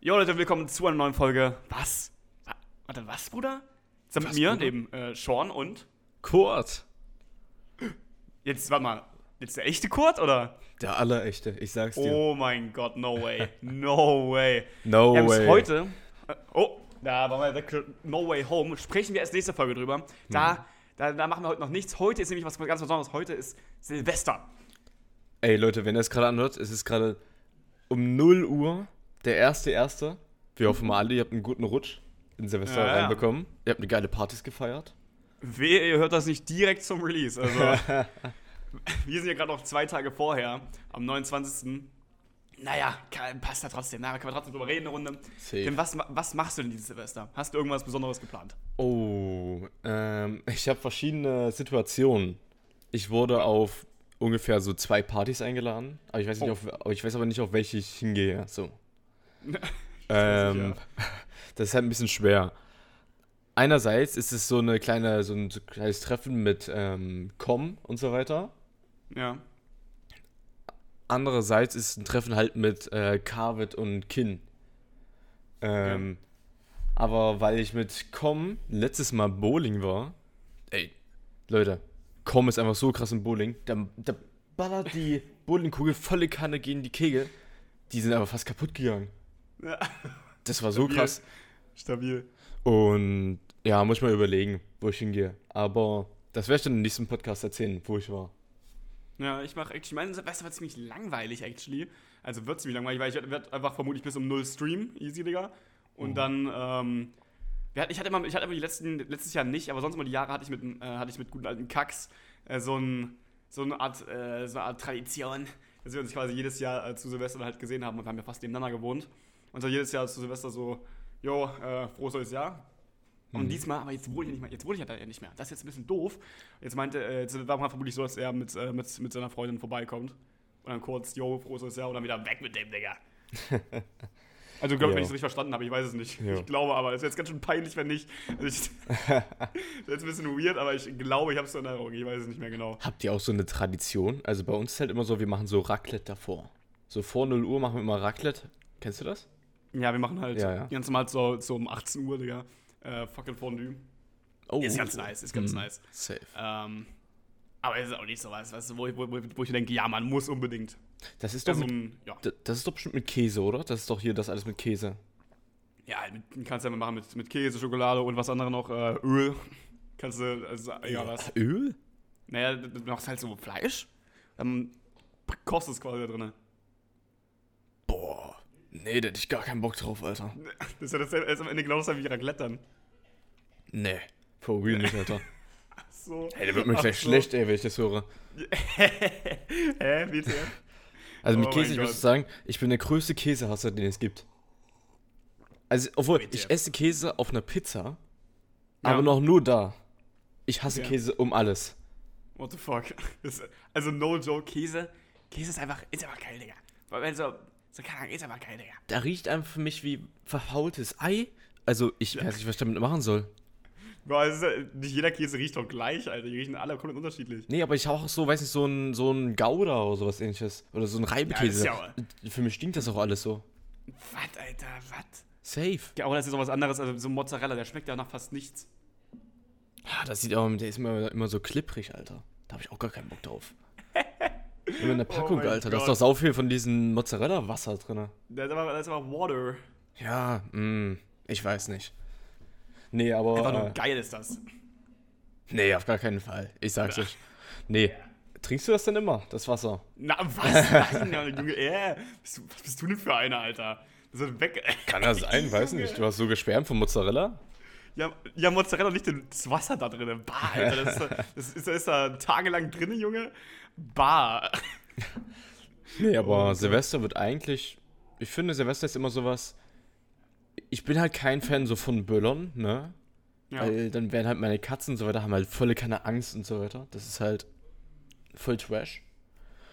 Jo Leute, willkommen zu einer neuen Folge. Was? Wa- Warte, was, Bruder? Ist er mit Was, mir, Bruder? dem äh, Sean und. Kurt. Jetzt, warte mal. Jetzt der echte Kurt, oder? Der allerechte, ich sag's dir. Oh mein Gott, no way. No way. no haben way. heute. Äh, oh, da waren wir weg. No Way Home. Sprechen wir erst nächste Folge drüber. Da, Mhm. da, da machen wir heute noch nichts. Heute ist nämlich was ganz Besonderes. Heute ist Silvester. Ey Leute, wenn ihr es gerade anhört, es ist gerade um 0 Uhr, der erste erste. Wir hoffen mal alle, ihr habt einen guten Rutsch in Silvester Ja, reinbekommen. Ihr habt eine geile Partys gefeiert. Wehe, ihr hört das nicht direkt zum Release. Also, wir sind ja gerade noch zwei Tage vorher, am 29. Naja, kann, passt ja trotzdem. Na, können wir trotzdem drüber reden, eine Runde. Safe. Denn was, was machst du denn dieses Silvester? Hast du irgendwas Besonderes geplant? Oh, ähm, ich habe verschiedene Situationen. Ich wurde auf ungefähr so zwei Partys eingeladen, aber ich weiß nicht, Oh. auf, aber ich weiß aber nicht, auf welche ich hingehe. So. ähm, Das ist halt ein bisschen schwer. Einerseits ist es so eine kleine, so ein kleines Treffen mit ähm, Com und so weiter. Ja. Andererseits ist es ein Treffen halt mit äh, Carvet und Kin. Ähm, Aber weil ich mit Com letztes Mal Bowling war, ey, Leute, Com ist einfach so krass im Bowling, da, da ballert die Bowlingkugel volle Kanne gegen die Kegel. Die sind aber fast kaputt gegangen. Ja. Das war so Stabil. krass. Stabil. Und ja, muss ich mal überlegen, wo ich hingehe. Aber das werde ich dann im nächsten Podcast erzählen, wo ich war. Ja, ich mache actually, mein Silvester war ziemlich langweilig, actually. Also wird ziemlich langweilig, weil ich werde einfach vermutlich bis um 0 streamen, easy, Digga. Und dann, ähm, ich hatte immer, ich hatte immer die letzten, letztes Jahr nicht, aber sonst immer die Jahre hatte ich mit, äh, hatte ich mit guten alten Kacks äh, so, ein, so eine Art, äh, so eine Art Tradition, dass wir uns quasi jedes Jahr äh, zu Silvester halt gesehen haben und wir haben ja fast nebeneinander gewohnt. Und so jedes Jahr zu Silvester so, jo, äh, frohes neues Jahr. Und diesmal, aber jetzt wohne ich ja nicht mehr, jetzt wohne ich ja da ja nicht mehr. Das ist jetzt ein bisschen doof. Jetzt meinte, äh, jetzt war mal vermutlich so, dass er mit, äh, mit, mit seiner Freundin vorbeikommt. Und dann kurz, yo, frohes neues Jahr und dann wieder weg mit dem, Digga. Also, glaube ich, wenn Jo. ich es richtig verstanden habe, ich weiß es nicht. Jo. Ich glaube aber, es ist jetzt ganz schön peinlich, wenn nicht. Also ich, das ist jetzt ein bisschen weird, aber ich glaube, ich habe es in Erinnerung. Ich weiß es nicht mehr genau. Habt ihr auch so eine Tradition? Also bei uns ist halt immer so, wir machen so Raclette davor. So vor 0 Uhr machen wir immer Raclette. Kennst du das? Ja, wir machen halt Ja, ja. ganz normal so, so um 18 Uhr, Digga. Äh, fucking Fondue. Oh. Ist ganz nice, ist ganz Mhm. nice. Safe. Ähm, aber es ist auch nicht so was, weißt du, wo, ich- wo, wo, wo ich denke, ja, man muss unbedingt. Das ist doch Also, mit, ja. d- das ist doch bestimmt mit Käse, oder? Das ist doch hier das alles mit Käse. Ja, mit, kannst du ja mal machen mit, mit Käse, Schokolade und was andere noch, äh, Öl. Kannst du, also, egal was. Öl? Naja, du du machst halt so Fleisch, dann kostet es quasi da drin. Boah. Nee, da hätte ich gar keinen Bock drauf, Alter. Das ist ja das, ist am Ende genau das wie Raclette dann. Nee. For real nicht, Alter. So. Ey, der wird mir Ach gleich so. schlecht, ey, wenn ich das höre. Hä, bitte? Also mit Oh Käse, ich muss sagen, ich bin der größte Käsehasser, den es gibt. Also, obwohl, Bitte. ich esse Käse auf einer Pizza, Ja. aber noch nur da. Ich hasse Okay. Käse um alles. What the fuck? Also, no joke, Käse. Käse ist einfach, ist einfach geil, Digga. Weil, wenn so, keine Ahnung, ist einfach geil, Digga. Da riecht einfach für mich wie verfaultes Ei. Also, ich weiß nicht, was ich damit machen soll. Boah, ist, ja- nicht jeder Käse riecht doch gleich, Alter. Die riechen alle komplett unterschiedlich. Nee, aber ich habe auch so, weiß nicht, so ein, so ein Gouda oder sowas ähnliches. Oder so ein Reibekäse. Ja, das Für mich stinkt das auch alles so. Was, Alter, was? Safe. Ja, aber das ist auch was anderes, also so Mozzarella, der schmeckt ja nach fast nichts. Ah, das sieht auch, der ist immer, immer so klipprig, Alter. Da habe ich auch gar keinen Bock drauf. Immer in der Packung, Oh Alter. Da ist doch sau viel von diesem Mozzarella-Wasser drin. Der ist einfach, der ist einfach Water. Ja, mh, ich weiß nicht. Nee, aber. Einfach nur äh, geil ist das. nee, auf gar keinen Fall. Ich sag's euch. Nee. Trinkst du das denn immer, das Wasser? Na, was? Nein, Junge, äh, bist du, was bist du denn für einer, Alter? Das ist weg. Kann das sein? Weiß nicht. Du hast so geschwärmt von Mozzarella? Ja, ja Mozzarella nicht das Wasser da drin. Bah, Alter. Das ist, da- das ist, das ist da tagelang drin, Junge. Bah. Nee, aber Oh, Silvester wird eigentlich. Ich finde, Silvester ist immer sowas. Ich bin halt kein Fan so von Böllern, ne? Ja. Weil dann werden halt meine Katzen und so weiter, haben halt volle keine Angst und so weiter. Das ist halt voll Trash.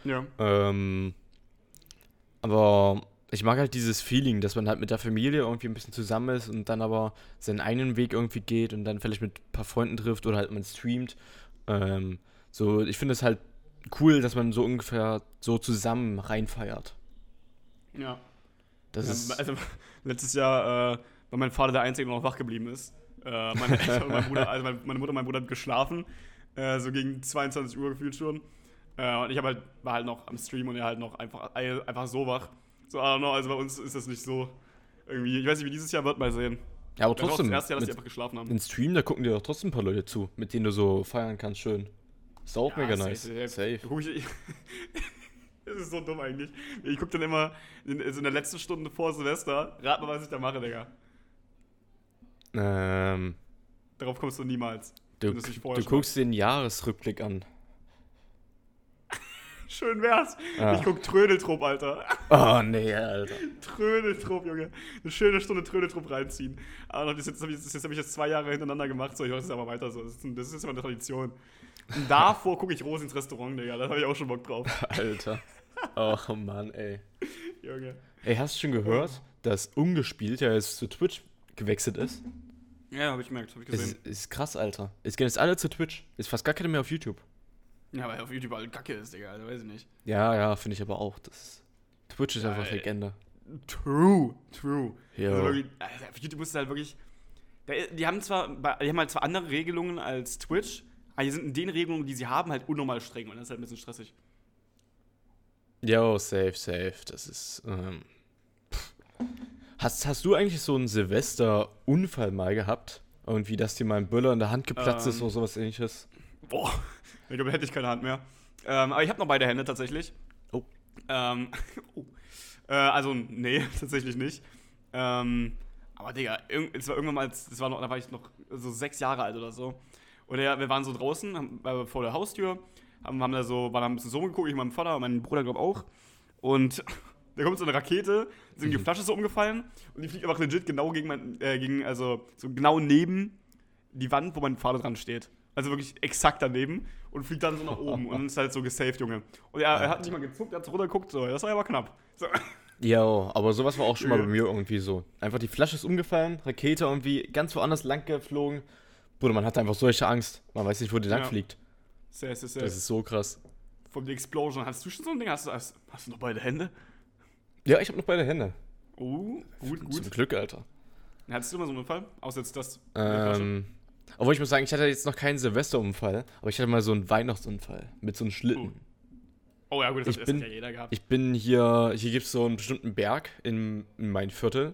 ja. Ähm, aber ich mag halt dieses Feeling, dass man halt mit der Familie irgendwie ein bisschen zusammen ist und dann aber seinen eigenen Weg irgendwie geht und dann vielleicht mit ein paar Freunden trifft oder halt man streamt. Ähm, so, ich finde es halt cool, dass man so ungefähr so zusammen reinfeiert. Ja. Das ist. also, letztes Jahr äh, war mein Vater der Einzige, der noch wach geblieben ist. Äh, meine mein Bruder, also mein, meine Mutter und mein Bruder haben geschlafen, äh, so gegen 22 Uhr gefühlt schon. Äh, und ich halt, war halt noch am Stream und er halt noch einfach, einfach so wach. So, I don't know, also bei uns ist das nicht so irgendwie, ich weiß nicht, wie dieses Jahr wird, mal sehen. ja, aber trotzdem. das erste Jahr, dass die einfach geschlafen haben. in Stream, da gucken dir doch trotzdem ein paar Leute zu, mit denen du so feiern kannst, schön. Ist auch mega safe, nice. safe. Safe. Ich, das ist so dumm eigentlich. Ich guck dann immer in, also in der letzten Stunde vor Silvester, rat mal, was ich da mache, Digga. Ähm, Darauf kommst du niemals. du du guckst den Jahresrückblick an. Schön wär's. Ah. Ich guck Trödeltrupp, Alter. Oh, nee, Alter. Trödeltrupp, Junge. Eine schöne Stunde Trödeltrupp reinziehen. Aber das jetzt habe ich, das jetzt hab ich jetzt zwei Jahre hintereinander gemacht. So, ich mache das aber weiter so. Das ist, das ist immer eine Tradition. Und davor gucke ich Rosins Restaurant, Digga. Da habe ich auch schon Bock drauf. Alter. Oh Mann, ey. Junge. Ey, hast du schon gehört, dass Ungespielt ja jetzt zu Twitch gewechselt ist? Ja, habe ich gemerkt, habe ich gesehen. ist, ist krass, Alter. Es gehen jetzt alle zu Twitch. Ist fast gar keiner mehr auf YouTube. Ja, weil auf YouTube halt Kacke ist, Digga. Also, weiß ich nicht. Ja, ja, finde ich aber auch. Das Twitch ist einfach ey. Legende. True, true. Ja. Also wirklich, Alter, auf YouTube musst du halt wirklich. Die haben zwar, die haben halt zwar andere Regelungen als Twitch, aber die sind in den Regelungen, die sie haben, halt unnormal streng und das ist halt ein bisschen stressig. Yo, safe, safe. Das ist. Ähm, hast, hast du eigentlich so einen Silvester-Unfall mal gehabt? Irgendwie, dass dir mal ein Böller in der Hand geplatzt ist Ähm. oder sowas ähnliches? Boah, ich glaube, hätte ich keine Hand mehr. Ähm, aber ich habe noch beide Hände tatsächlich. Oh. Ähm, oh. Äh, also, nee, tatsächlich nicht. Ähm, aber Digga, es war irgendwann mal, das war noch, da war ich noch so sechs Jahre alt oder so. Und ja, wir waren so draußen, haben, äh, vor der Haustür, haben, haben da so, waren da ein bisschen so geguckt, ich mein Vater und mein Bruder, glaube auch. Und da kommt so eine Rakete, sind die Flasche so umgefallen und die fliegt einfach legit genau gegen mein, äh, gegen, also so genau neben die Wand, wo mein Vater dran steht. Also wirklich exakt daneben und fliegt dann so nach oben und ist halt so gesaved, Junge. Und er, er hat nicht mal gezuckt, er hat so runtergeguckt, so, das war aber knapp. So. Ja, aber sowas war auch schon mal Ja. bei mir irgendwie so. Einfach die Flasche ist umgefallen, Rakete irgendwie ganz woanders lang geflogen. Bruder, man hat einfach solche Angst. Man weiß nicht, wo die lang Ja. fliegt. Sehr, sehr, sehr. Das ist so krass. Von der Explosion. Hast du schon so ein Ding? Hast du, hast, hast du noch beide Hände? Ja, ich habe noch beide Hände. Oh, gut, gut. Zum Glück, Alter. Hattest du mal so einen Fall? Außer jetzt das. Ähm, obwohl ich muss sagen, ich hatte jetzt noch keinen Silvesterunfall, aber ich hatte mal so einen Weihnachtsunfall mit so einem Schlitten. Oh ja, gut, das ich hat bin- ja jeder gehabt. Ich bin hier, hier gibt es so einen bestimmten Berg in, in mein Viertel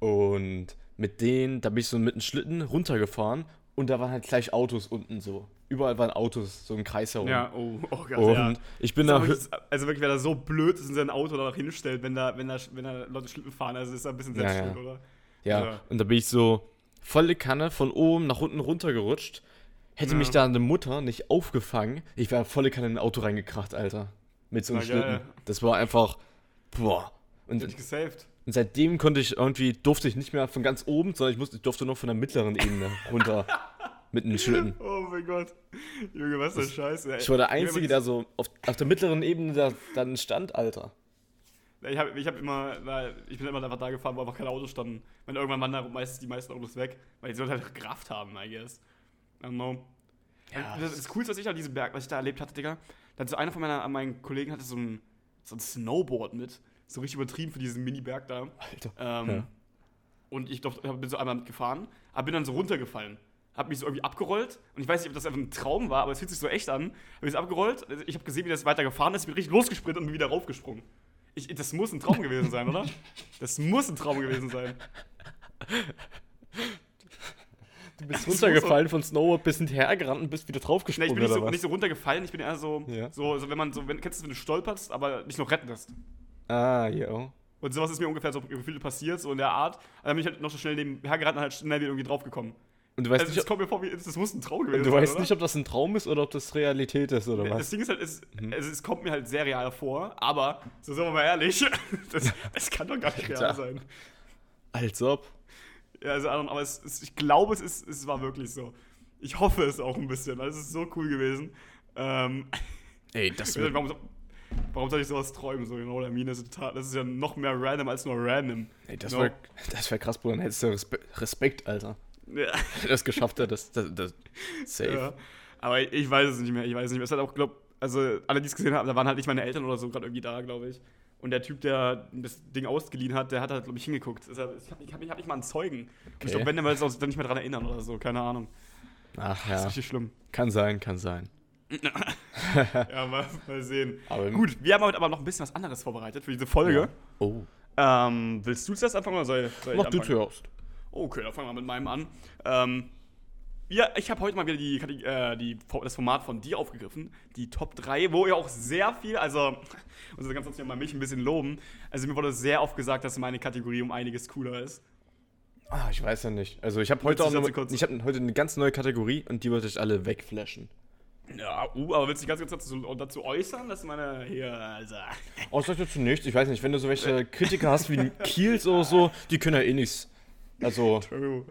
und mit denen, da bin ich so mit einem Schlitten runtergefahren und da waren halt gleich Autos unten so. Überall waren Autos, so im Kreis herum. ja, oh, oh Gott, und ja. ich bin da, wirklich- also wirklich, wer da so blöd ist und sein Auto da noch hinstellt, wenn da, wenn da, wenn da Leute Schlitten fahren, also ist da ein bisschen Ja, selbst ja. schuld, oder? ja, Ja. und da bin ich so volle Kanne von oben nach unten runtergerutscht. Hätte Ja. mich da eine Mutter nicht aufgefangen, ich wäre volle Kanne in ein Auto reingekracht, Alter. Mit so einem Na, geil. Schlitten. Das war einfach, boah. Und Hätte ich gesaved. Und seitdem konnte ich irgendwie, durfte ich nicht mehr von ganz oben, sondern ich, musste, ich durfte nur von der mittleren Ebene runter mit einem Schlitten. Oh mein Gott. Junge, was für ein Scheiß, ey. Ich war der Einzige, der so auf, auf der mittleren Ebene da, dann stand, Alter. Ich habe ich hab immer, ich bin immer einfach da gefahren, wo einfach keine Autos standen. Weil irgendwann waren da meistens die meisten Autos weg, weil die sollten halt Kraft haben, I guess. I don't know. Ja, das, das Coolste, was ich an diesem Berg, was ich da erlebt hatte, Digga, da hat so einer von meiner, meinen Kollegen hatte so ein, so ein Snowboard mit. So richtig übertrieben für diesen Mini-Berg da. Alter. Ähm, Ja. Und ich durfte, bin so einmal mitgefahren, aber bin dann so runtergefallen. Hab mich so irgendwie abgerollt und ich weiß nicht, ob das einfach ein Traum war, aber es fühlt sich so echt an. Hab mich so abgerollt, ich habe gesehen, wie das weiter gefahren ist, ich bin richtig losgesprintet und bin wieder raufgesprungen. Ich, das muss ein Traum gewesen sein, oder? Das muss ein Traum gewesen sein. Du bist Das runtergefallen von Snowboard, bist hinterhergerannt und bist wieder Nee, ich draufgesprungen, bin nicht so, nicht so runtergefallen, ich bin eher so, Ja. so, so wenn man so, wenn, kennst du, wenn du stolperst, aber dich noch retten lässt. Ah, jo. Und sowas ist mir ungefähr so gefühlt passiert, so in der Art. Und dann bin ich halt noch so schnell nebenher gerannt und halt schnell wieder irgendwie draufgekommen. Und du weißt, Also nicht, das kommt mir vor, wie, das muss ein Traum gewesen ob, du sein, weißt oder? nicht, ob das ein Traum ist oder ob das Realität ist, oder Das was? Ding ist halt, es, Mhm. also es kommt mir halt sehr real vor, aber, so sind wir mal ehrlich, das, das kann doch gar nicht real Alter. sein. Als ob. Ja, also, aber es, es, ich glaube, es, ist, es war wirklich so. Ich hoffe es auch ein bisschen, also es ist so cool gewesen. Ähm, Ey, das nicht, warum, so- warum soll ich sowas träumen? So, genau, der Mine ist total, das ist ja noch mehr random als nur random. Ey, das No. wäre das wär krass, Bruder. Dann hättest du Respe Respekt, Alter. Ja. Das geschafft hättest. Das, das, safe. Ja. Aber ich, ich weiß es nicht mehr, ich weiß es nicht mehr. Es hat auch, glaub, also alle, die es gesehen haben, da waren halt nicht meine Eltern oder so gerade irgendwie da, glaube ich. Und der Typ, der das Ding ausgeliehen hat, der hat halt, glaube ich, hingeguckt. Ich habe hab, hab nicht mal einen Zeugen. Und ich glaube, wenn, dann wird es dann nicht mehr dran erinnern oder so. Keine Ahnung. Ach Das ja, ist richtig schlimm. kann sein, kann sein. Ja, mal, mal sehen. Aber Gut, wir haben heute aber noch ein bisschen was anderes vorbereitet für diese Folge. Oh. Ähm, willst du zuerst anfangen oder soll, soll Mach ich du anfangen? zuerst. Okay, dann fangen wir mit meinem an. Ähm, ja, ich habe heute mal wieder die, äh, die, das Format von dir aufgegriffen, die Top 3, wo ihr auch sehr viel, also, unser ganz mal mich ein bisschen loben. Also, mir wurde sehr oft gesagt, dass meine Kategorie um einiges cooler ist. Ah, ich weiß ja nicht. Also ich habe heute du auch noch, ich habe heute eine ganz neue Kategorie und die wollte ich alle wegflashen. Ja, uh, aber willst du dich ganz kurz dazu, dazu äußern, dass meine hier, also. Oh, sag dazu nichts. Ich weiß nicht, wenn du so welche Kritiker hast wie Kiels oder so, die können ja eh nichts. Also, True.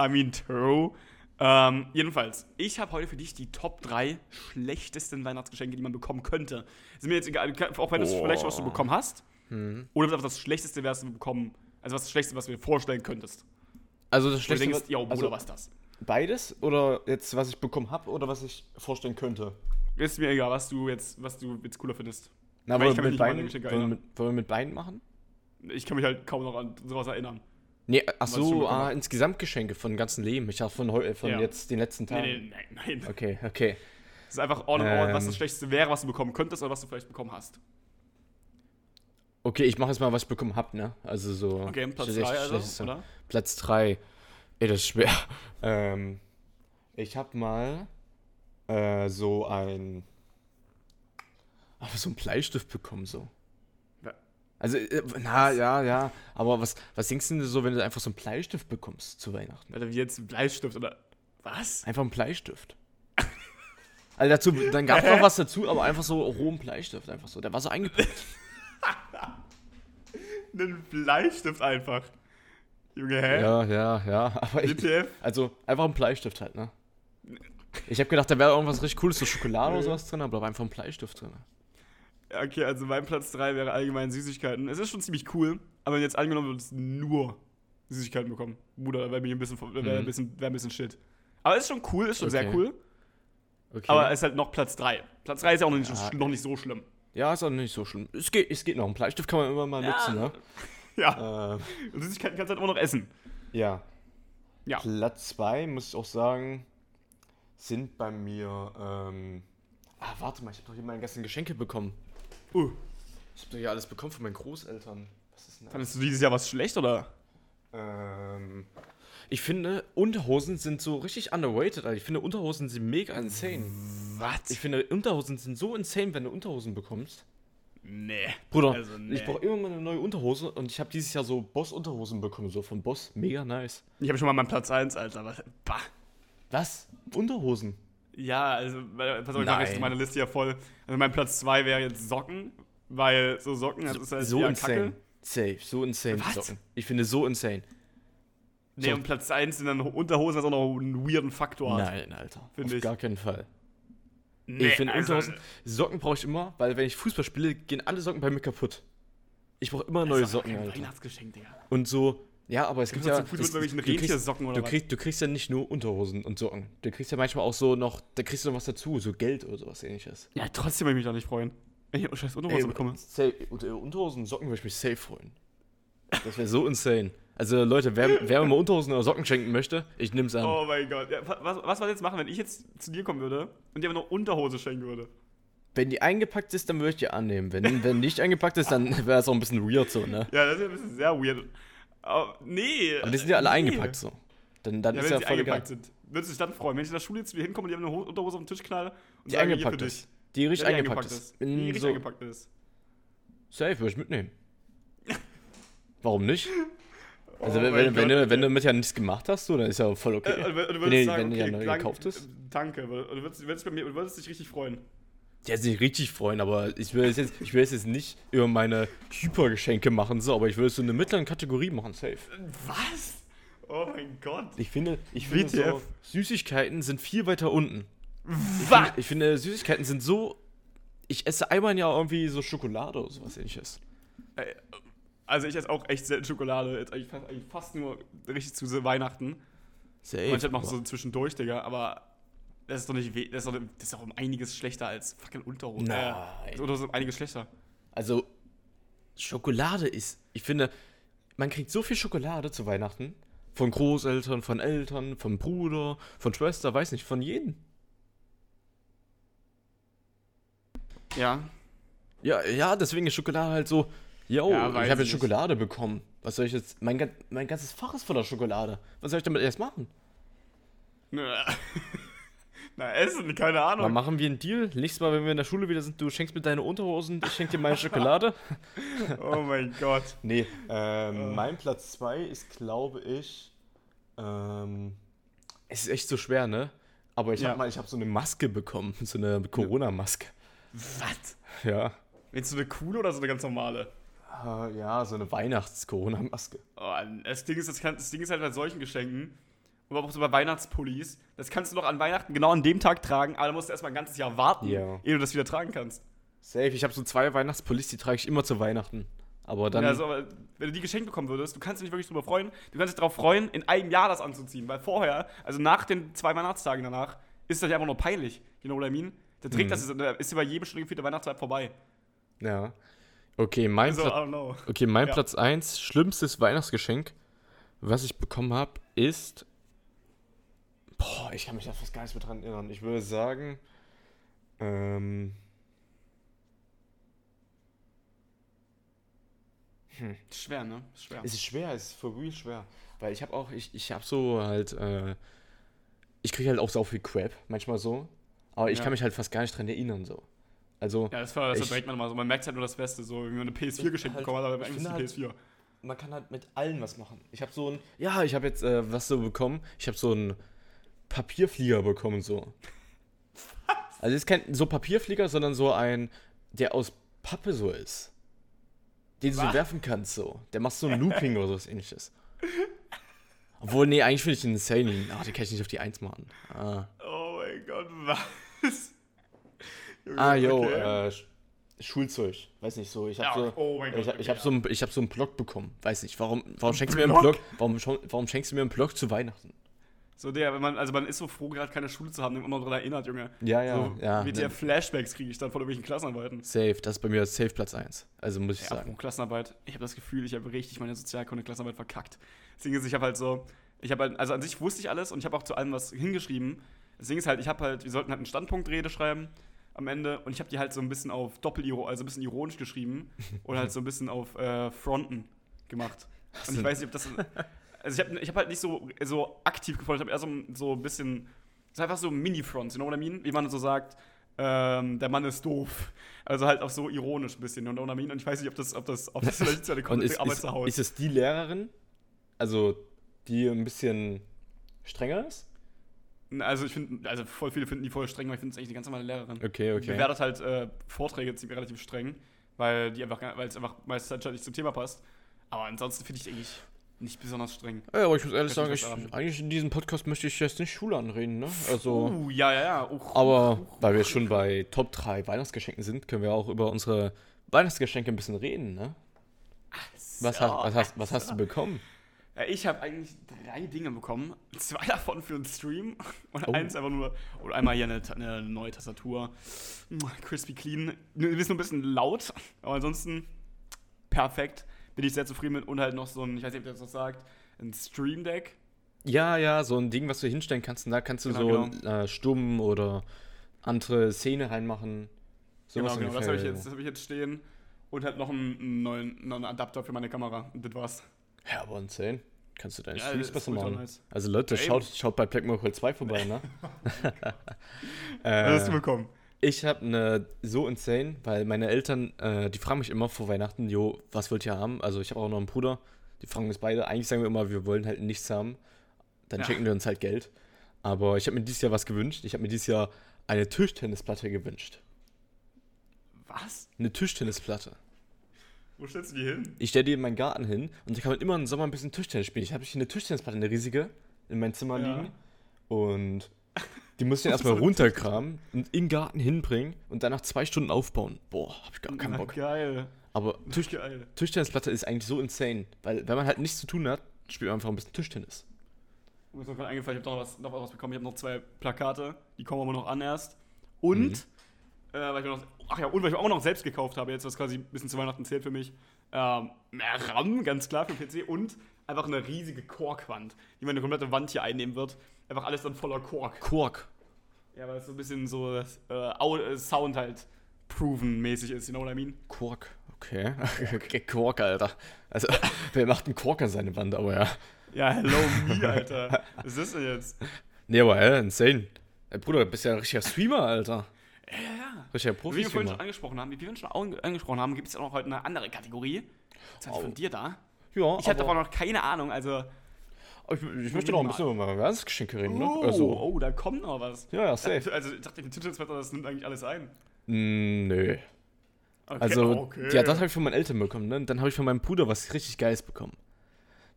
I mean, true. Ähm, jedenfalls, ich habe heute für dich die Top 3 schlechtesten Weihnachtsgeschenke, die man bekommen könnte. Ist mir jetzt egal, auch wenn du Boah. vielleicht was du bekommen hast. Hm. Oder was das Schlechteste wärst, was du bekommen, also was das Schlechteste, was du dir vorstellen könntest. also das Wo du denkst, was- ja, Bruder, also was das? Beides oder jetzt was ich bekommen habe oder was ich vorstellen könnte. Ist mir egal, was du jetzt, was du jetzt cooler findest. Na, wollen wir mit beiden, Geschenke wollen wir mit, wollen wir mit beiden machen? Ich kann mich halt kaum noch an sowas erinnern. Nee, ach so, ah, insgesamt Geschenke von ganzem Leben. Ich habe von, heu- von Ja. jetzt den letzten Tagen. Nee, nee, nein, nein. Okay, okay. Das ist einfach all in all, was Ähm. das Schlechteste wäre, was du bekommen könntest oder was du vielleicht bekommen hast. Okay, ich mache jetzt mal, was ich bekommen habe, ne? Also so. Okay, Platz schlecht- 3 also, oder? Platz 3. Ey, das ist schwer. Ähm, ich habe mal äh, so ein. Aber so ein Bleistift bekommen, so. Also, äh, na, ja, ja. Aber was, was denkst du denn so, wenn du einfach so einen Bleistift bekommst zu Weihnachten? Alter, wie jetzt ein Bleistift oder. Was? Einfach einen Bleistift. Also dazu, dann gab es noch was dazu, aber einfach so rohen Bleistift, einfach so. Der war so eingepackt. Einen Bleistift einfach. Junge, hä? Ja, ja, ja. Aber ich, WTF? Also einfach ein Bleistift halt, ne? Ich habe gedacht, da wäre irgendwas richtig cooles, so Schokolade oder sowas drin, aber da war einfach ein Bleistift drin. Okay, also mein Platz 3 wäre allgemein Süßigkeiten. Es ist schon ziemlich cool, aber jetzt angenommen wird, es nur Süßigkeiten bekommen. Bruder, wäre mir ein bisschen, ein Mhm. bisschen, wär ein bisschen shit. Aber es ist schon cool, ist schon sehr Okay. cool. Okay. Aber es ist halt noch Platz 3. Platz 3 ist ja auch noch nicht, Ja. so, noch nicht so schlimm. ja, ist auch nicht so schlimm. Es geht, es geht noch. Ein Bleistift kann man immer mal Ja. nutzen, ne? Ja. Äh, Und Süßigkeiten kannst du halt immer noch essen. ja. Ja. Platz 2, muss ich auch sagen, sind bei mir. Ähm, ah, warte mal, ich habe doch hier meine ganzen Geschenke bekommen. Uh. Ich habe doch hier alles bekommen von meinen Großeltern. Was ist denn das? Fandest du dieses Jahr was schlecht oder? Ähm, ich finde, Unterhosen sind so richtig underrated. Also ich finde, Unterhosen sind mega insane. Was? Ich finde, Unterhosen sind so insane, wenn du Unterhosen bekommst. Nee. Bruder, Also, nee. ich brauche immer mal eine neue Unterhose und ich habe dieses Jahr so Boss-Unterhosen bekommen, so von Boss. Mega nice. Ich habe schon mal meinen Platz 1, Alter. Was? Bah. Was? Unterhosen? Ja, also, pass auf, ich mache jetzt meine Liste ja voll. Also, mein Platz 2 wäre jetzt Socken, weil so Socken, das ist halt so insane. Kacke. Safe, so insane. Was? Socken. Ich finde so insane. Nee, So. und Platz 1 sind dann Unterhosen, was auch noch einen weirden Faktor hat. Nein, Alter. Find Auf ich. gar keinen Fall. Nee, ich finde also, Unterhosen, Socken brauche ich immer, weil wenn ich Fußball spiele, gehen alle Socken bei mir kaputt. Ich brauche immer neue Socken, Alter. Weihnachtsgeschenk, Digga. Und so, ja, aber es gibt ja. das- du kriegst- Du kriegst, du kriegst ja nicht nur Unterhosen und Socken. Du kriegst ja manchmal auch so noch, da kriegst du noch was dazu, so Geld oder sowas ähnliches. Ja, trotzdem würde ich mich da nicht freuen. Wenn ich scheiß Unterhose bekomme. safe, unter Unterhosen und Socken würde ich mich safe freuen. Das wäre so insane. Also Leute, wer, wer mir mal Unterhosen oder Socken schenken möchte, ich nehm's an. Oh mein Gott. Ja, was, was wir jetzt machen, wenn ich jetzt zu dir kommen würde und dir aber noch Unterhose schenken würde? Wenn die eingepackt ist, dann würde ich die annehmen. Wenn, wenn nicht eingepackt ist, dann wäre es auch ein bisschen weird so, ne? Ja, das ist ja ein bisschen sehr weird. Aber nee. Aber die sind ja alle nee. eingepackt so. Dann, dann Ja, ist wenn ja sie voll egal. eingepackt sind. Würdest du dich dann freuen, wenn ich in der Schule zu dir hinkomme und dir eine Ho- Unterhose auf den Tisch knalle und Die sage, hier eingepackt für ist. Die richtig Ja, die eingepackt ist. Die In richtig so, eingepackt ist. safe, würde ich mitnehmen. Warum nicht? Also Oh wenn, wenn, du, wenn okay. du mit ja nichts gemacht hast, so, dann ist ja voll okay. Äh, du wenn, sagen, wenn die ja okay, neu dank- gekauft ist. Danke. weil Du würdest, du würdest, bei mir, du würdest dich richtig freuen. Ja, sich richtig freuen, aber ich will es jetzt, ich will es jetzt nicht über meine Hypergeschenke machen, so, aber ich will es so eine mittlere Kategorie machen, safe. Was? Oh mein Gott. Ich finde, ich finde so, Süßigkeiten sind viel weiter unten. Was? Ich finde, Süßigkeiten sind so. Ich esse einmal im Jahr irgendwie so Schokolade oder sowas ähnliches. Also ich esse auch echt selten Schokolade. Jetzt eigentlich fast, eigentlich fast nur richtig zu Weihnachten. Safe. Manchmal noch so zwischendurch, Digga. Aber das ist doch nicht weh. Das ist doch, das ist doch um einiges schlechter als fucking Unterhose. Nein. Äh, oder so um einiges schlechter. Also, Schokolade ist, ich finde, man kriegt so viel Schokolade zu Weihnachten. Von Großeltern, von Eltern, vom Bruder, von Schwester, weiß nicht, von jedem. Ja. Ja, ja, deswegen ist Schokolade halt so, yo, Ja, weiß ich habe jetzt Schokolade bekommen. Was soll ich jetzt, mein, mein ganzes Fach ist voller Schokolade. Was soll ich damit erst machen? Na, essen, keine Ahnung. machen wir einen Deal. Nächstes Mal, wenn wir in der Schule wieder sind, du schenkst mir deine Unterhosen, ich schenk dir meine Schokolade. Oh mein Gott. Nee, ähm, mein Platz 2 ist, glaube ich, ähm, es ist echt so schwer, ne? Aber ich Ja. habe mal, ich habe so eine Maske bekommen, so eine Corona-Maske. Was? Ja. Willst du eine coole oder so eine ganz normale? Äh, ja, so eine Weihnachts-Corona-Maske. Oh, das, Ding ist, das, kann, das Ding ist halt bei solchen Geschenken, und auch so bei Weihnachtspullis, das kannst du noch an Weihnachten genau an dem Tag tragen, aber dann musst du erstmal ein ganzes Jahr warten, Ja. ehe du das wieder tragen kannst. Safe, ich habe so zwei Weihnachtspullis, die trage ich immer zu Weihnachten. Aber dann. ja, also, wenn du die geschenkt bekommen würdest, du kannst dich nicht wirklich drüber freuen. Du kannst dich darauf freuen, in einem Jahr das anzuziehen, weil vorher, also nach den zwei Weihnachtstagen danach, ist das ja einfach nur peinlich. You know what I mean? Der Trick, Mhm. das ist, der ist über jedem schon gefühlte Weihnachtszeit vorbei. ja. Okay, mein, Also, I Pla okay, mein Ja. Platz 1, schlimmstes Weihnachtsgeschenk, was ich bekommen habe, ist. Boah, ich kann mich da fast gar nicht mehr dran erinnern. Ich würde sagen. Ähm. Schwer, ne? Schwer. Es ist schwer, es ist for real schwer. Weil ich habe auch, ich, ich habe so halt, äh, ich kriege halt auch so viel Crap, manchmal so. Aber ich Ja. kann mich halt fast gar nicht dran erinnern, so. Also, Ja, das, war, das Ich- verdrängt man immer so. Man merkt halt nur das Beste, so wenn man eine PS4 geschenkt halt- bekommen hat, aber ich eigentlich ist die PS4. man kann halt mit allen was machen. Ich habe so ein, ja, ich habe jetzt äh, was so bekommen. Ich habe so einen Papierflieger bekommen, so. Also, es ist kein so Papierflieger, sondern so ein, der aus Pappe so ist. Den du so Was? werfen kannst, so. Der macht so ein Looping oder so ähnliches. Obwohl, nee, eigentlich finde ich den insane. Ach, den kann ich nicht auf die 1 machen. Ah, Oh mein Gott, was? Ah yo, okay. äh, Sch- Schulzeug. Weiß nicht so. Ich habe Ja, so. oh. Ich, hab- ich habe so, einen- ich hab so einen Block bekommen. Weiß nicht, warum, warum schenkst du mir einen Block? Block? Warum, warum schenkst du mir einen Block zu Weihnachten? So der, wenn man, also man ist so froh, gerade keine Schule zu haben, wenn man daran erinnert, Junge. Ja, ja, so, ja. Mit ne, der Flashbacks kriege ich dann von irgendwelchen Klassenarbeiten. safe, das ist bei mir safe Platz 1. Also muss ich Ja, sagen. apropos Klassenarbeit. Ich habe das Gefühl, ich habe richtig meine Sozialkunde-Klassenarbeit verkackt. Deswegen ist, ich habe halt so, ich habe halt, also an sich wusste ich alles und ich habe auch zu allem was hingeschrieben. Deswegen ist halt, ich habe halt, wir sollten halt eine Standpunktrede schreiben am Ende und ich habe die halt so ein bisschen auf Doppeliro, also ein bisschen ironisch geschrieben und halt so ein bisschen auf äh, Fronten gemacht. Und ich weiß nicht, ob das. Also ich habe ich hab halt nicht so, so aktiv gefolgt, ich habe eher so, so ein bisschen. Es ist einfach so Mini-Fronts, you know what I mean? Wie man so sagt, ähm, der Mann ist doof. Also halt auch so ironisch ein bisschen, you know what I mean? Und ich weiß nicht, ob das, ob das, ob das vielleicht zu einer ist, Arbeit ist, zu Hause ist es die Lehrerin, also die ein bisschen strenger ist? Also ich finde, also voll viele finden die voll streng, aber ich finde es eigentlich eine ganz normale Lehrerin. Okay, Die bewertet halt äh, Vorträge ziemlich relativ streng, weil die einfach, weil es einfach meistens halt nicht zum Thema passt. Aber ansonsten finde ich die eigentlich nicht besonders streng. Ja, aber ich muss ehrlich sagen, ich eigentlich in diesem Podcast möchte ich jetzt nicht Schule anreden, ne? Also. Uh, ja, ja, ja. Uch, Aber uch, uch, weil wir schon bei Top 3 Weihnachtsgeschenken sind, können wir auch über unsere Weihnachtsgeschenke ein bisschen reden, ne? Was, Ja, hast, was, hast, was hast du bekommen? Ja, ich habe eigentlich drei Dinge bekommen. Zwei davon für einen Stream und Oh. eins einfach nur. Oder einmal hier eine, eine neue Tastatur. Crispy clean. Ist nur ein bisschen laut, aber ansonsten perfekt. Bin ich sehr zufrieden mit. Und halt noch so ein, ich weiß nicht, ob ihr das was sagt, ein Stream Deck. Ja, ja, so ein Ding, was du hinstellen kannst. Und da kannst du Genau, so Äh, stumm oder andere Szene reinmachen. Genau, Sowas genau. Das habe ich, jetzt- das hab ich jetzt stehen. Und halt noch einen, einen neuen, noch einen Adapter für meine Kamera. Und das war's. Ja, aber insane. Kannst du deine Ja, Streams besser machen. nice. Also Leute, Ja, schaut, schaut bei Black Mirror 2 vorbei, ne? Was hast du äh, bekommen? ich habe eine so insane, weil meine Eltern, äh, die fragen mich immer vor Weihnachten, jo, was wollt ihr haben? Also ich habe auch noch einen Bruder, die fragen uns beide. Eigentlich sagen wir immer, wir wollen halt nichts haben. Dann Ja. schenken wir uns halt Geld. Aber ich habe mir dieses Jahr was gewünscht. Ich habe mir dieses Jahr eine Tischtennisplatte gewünscht. Was? Eine Tischtennisplatte. Wo stellst du die hin? Ich stelle die in meinen Garten hin und ich kann immer im Sommer ein bisschen Tischtennis spielen. Ich habe hier eine Tischtennisplatte, eine riesige, in meinem Zimmer Ja. liegen. Und die muss ich dann erstmal runterkramen und in den Garten hinbringen und dann nach zwei Stunden aufbauen. Boah, hab ich gar keinen Na, Bock. Geil. Aber Tisch, Geil. Tischtennisplatte ist eigentlich so insane, weil wenn man halt nichts zu tun hat, spielt man einfach ein bisschen Tischtennis. Mir ist noch gerade eingefallen, ich habe noch was, noch was bekommen. Ich habe noch zwei Plakate, die kommen aber noch an erst. Und, Mhm. Äh, weil ich mir noch, ach ja, und weil ich auch noch selbst gekauft habe, jetzt was quasi ein bisschen zu Weihnachten zählt für mich, Ähm, mehr RAM, ganz klar für PC. Und einfach eine riesige Korkwand, die meine komplette Wand hier einnehmen wird. Einfach alles dann voller Kork. Quark. Ja, weil es so ein bisschen so äh, äh, Sound halt proven mäßig ist, you know what I mean? Quark. Okay. Quark, Alter. Also, wer macht einen Quark an seine Wand, aber ja. Ja, hello me, Alter. Was ist das denn jetzt? Nee, aber äh, insane. Ey, Bruder, du bist ja ein richtiger Streamer, Alter. Ja, ja, ja. Richtiger Wie wir vorhin schon angesprochen haben, wie wir schon angesprochen haben, gibt es auch noch heute eine andere Kategorie. Das heißt Au. von dir da. Ja, Ich hatte aber noch keine Ahnung, also. ich, ich möchte noch ein bisschen über Weihnachtsgeschenke reden, ne? Oh, Also, oh, da kommt noch was. ja, ja, safe. Also, ich dachte, die Titelswetter, das nimmt eigentlich alles ein. Mm, nö. Okay, Also, okay. ja, das habe ich von meinen Eltern bekommen, ne? Dann habe ich von meinem Bruder was richtig Geiles bekommen.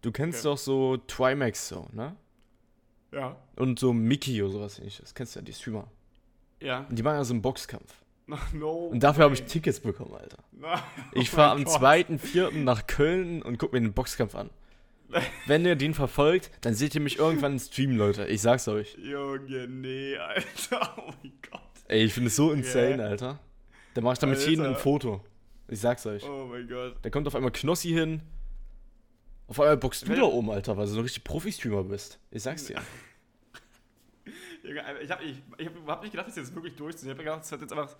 Du kennst Okay. doch so Trimax so, ne? Ja. Und so Mickey oder sowas ähnliches. Das kennst du ja, die Streamer. Ja. Und die machen ja so einen Boxkampf. No. Und dafür habe ich. Tickets bekommen, Alter. Ich oh fahre mein am Gott. 2.4. nach Köln und guck mir den Boxkampf an. Wenn ihr den verfolgt, dann seht ihr mich irgendwann im Stream, Leute. Ich sag's euch. Junge, nee, Alter. Oh mein Gott. Ey, ich finde es so insane, Yeah. Alter. Da mach ich dann mit jedem ein Alter. Foto. Ich sag's euch. Oh mein Gott. Da kommt auf einmal Knossi hin. Auf einmal boxst du da oben, Alter, weil du so ein richtig Profi-Streamer bist. Ich sag's dir. Ich habe ich, ich hab nicht gedacht, dass die jetzt wirklich durchziehen. Ich habe gedacht, es wird jetzt einfach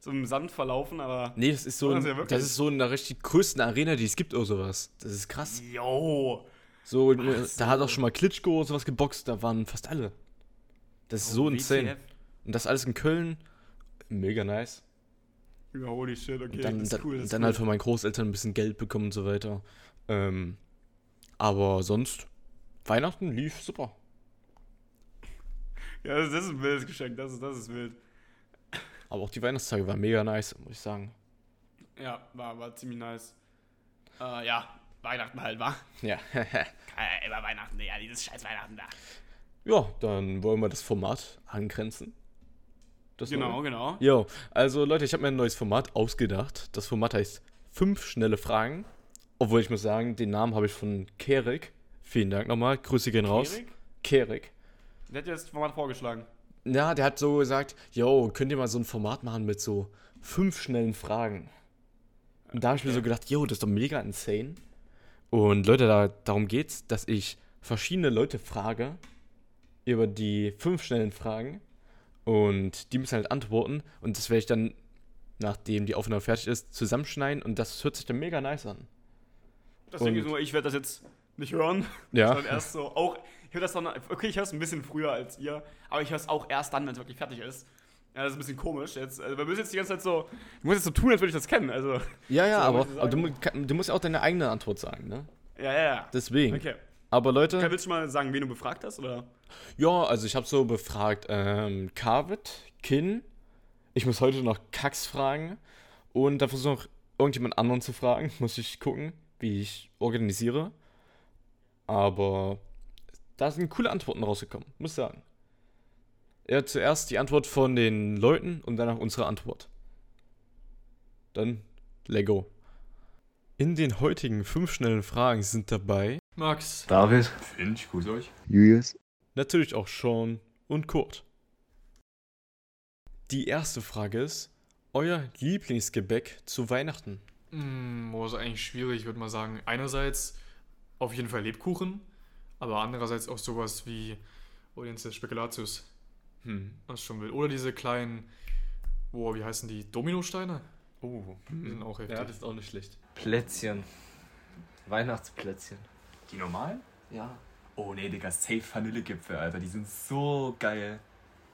so im Sand verlaufen, aber. Nee, das ist so, Machen in, sie ja das ist so in der richtig größten Arena, die es gibt oder sowas. Das ist krass. Yo. So, äh, so. da hat auch schon mal Klitschko oder sowas geboxt, da waren fast alle. Das ist so insane. WTF. Und das alles in Köln. Mega nice. Ja, holy shit, okay. Und dann, das ist cool. Das ist dann cool. halt von meinen Großeltern ein bisschen Geld bekommen und so weiter. Ähm, aber sonst, Weihnachten lief super. Ja, das ist ein wildes Geschenk. Das ist, das ist wild. Aber auch die Weihnachtstage waren mega nice, muss ich sagen. Ja, war, war ziemlich nice. Äh, ja, Weihnachten halt, war. Ja. Äh, immer Weihnachten, ja, dieses scheiß Weihnachten da. ja, dann wollen wir das Format angrenzen. Das Genau, neue. genau. Jo, also Leute, ich habe mir ein neues Format ausgedacht. Das Format heißt fünf schnelle Fragen. Obwohl ich muss sagen, den Namen habe ich von Kerik. Vielen Dank nochmal. Grüße gehen raus. Erik? Kerik. Der hat das Format vorgeschlagen. Ja, der hat so gesagt, yo, könnt ihr mal so ein Format machen mit so fünf schnellen Fragen. Und da habe ich mir so gedacht, yo, das ist doch mega insane. Und Leute, da, darum geht's, dass ich verschiedene Leute frage über die fünf schnellen Fragen und die müssen halt antworten und das werde ich dann, nachdem die Aufnahme fertig ist, zusammenschneiden und das hört sich dann mega nice an. Deswegen Und- ist nur, ich werde das jetzt nicht hören. Ja. Sondern erst so, auch, ich höre das dann, okay, ich höre es ein bisschen früher als ihr, aber ich höre es auch erst dann, wenn es wirklich fertig ist. Ja, das ist ein bisschen komisch jetzt. Also, wir müssen jetzt die ganze Zeit so, ich muss jetzt so tun, als würde ich das kennen. Also, Ja, ja, So, aber, ich aber du, du musst ja auch deine eigene Antwort sagen, ne? ja, ja, ja. Deswegen. Okay. Aber Leute, Okay, willst du mal sagen, wen du befragt hast? Oder? Ja, also ich habe so befragt, ähm, Carvet, Kin. Ich muss heute noch Kax fragen. Und da versuche noch irgendjemand anderen zu fragen. Muss ich gucken, wie ich organisiere. Aber da sind coole Antworten rausgekommen, muss ich sagen. Ja, zuerst die Antwort von den Leuten und danach unsere Antwort. Dann Lego. In den heutigen fünf schnellen Fragen sind dabei Max. David. Finn, ich grüße euch. Julius. Natürlich auch Sean und Kurt. Die erste Frage ist: Euer Lieblingsgebäck zu Weihnachten? Hm, boah, ist eigentlich schwierig, ich würde mal sagen. Einerseits auf jeden Fall Lebkuchen, aber andererseits auch sowas wie, oh, jetzt der Spekulatius. Hm. Das ist schon wild. Oder diese kleinen, boah, wie heißen die? Dominosteine? Oh, Die sind auch heftig. ist auch nicht schlecht. Plätzchen. Weihnachtsplätzchen. Die normalen? Ja. Oh nee, Digga, safe Vanillegipfel, Alter. Die sind so geil.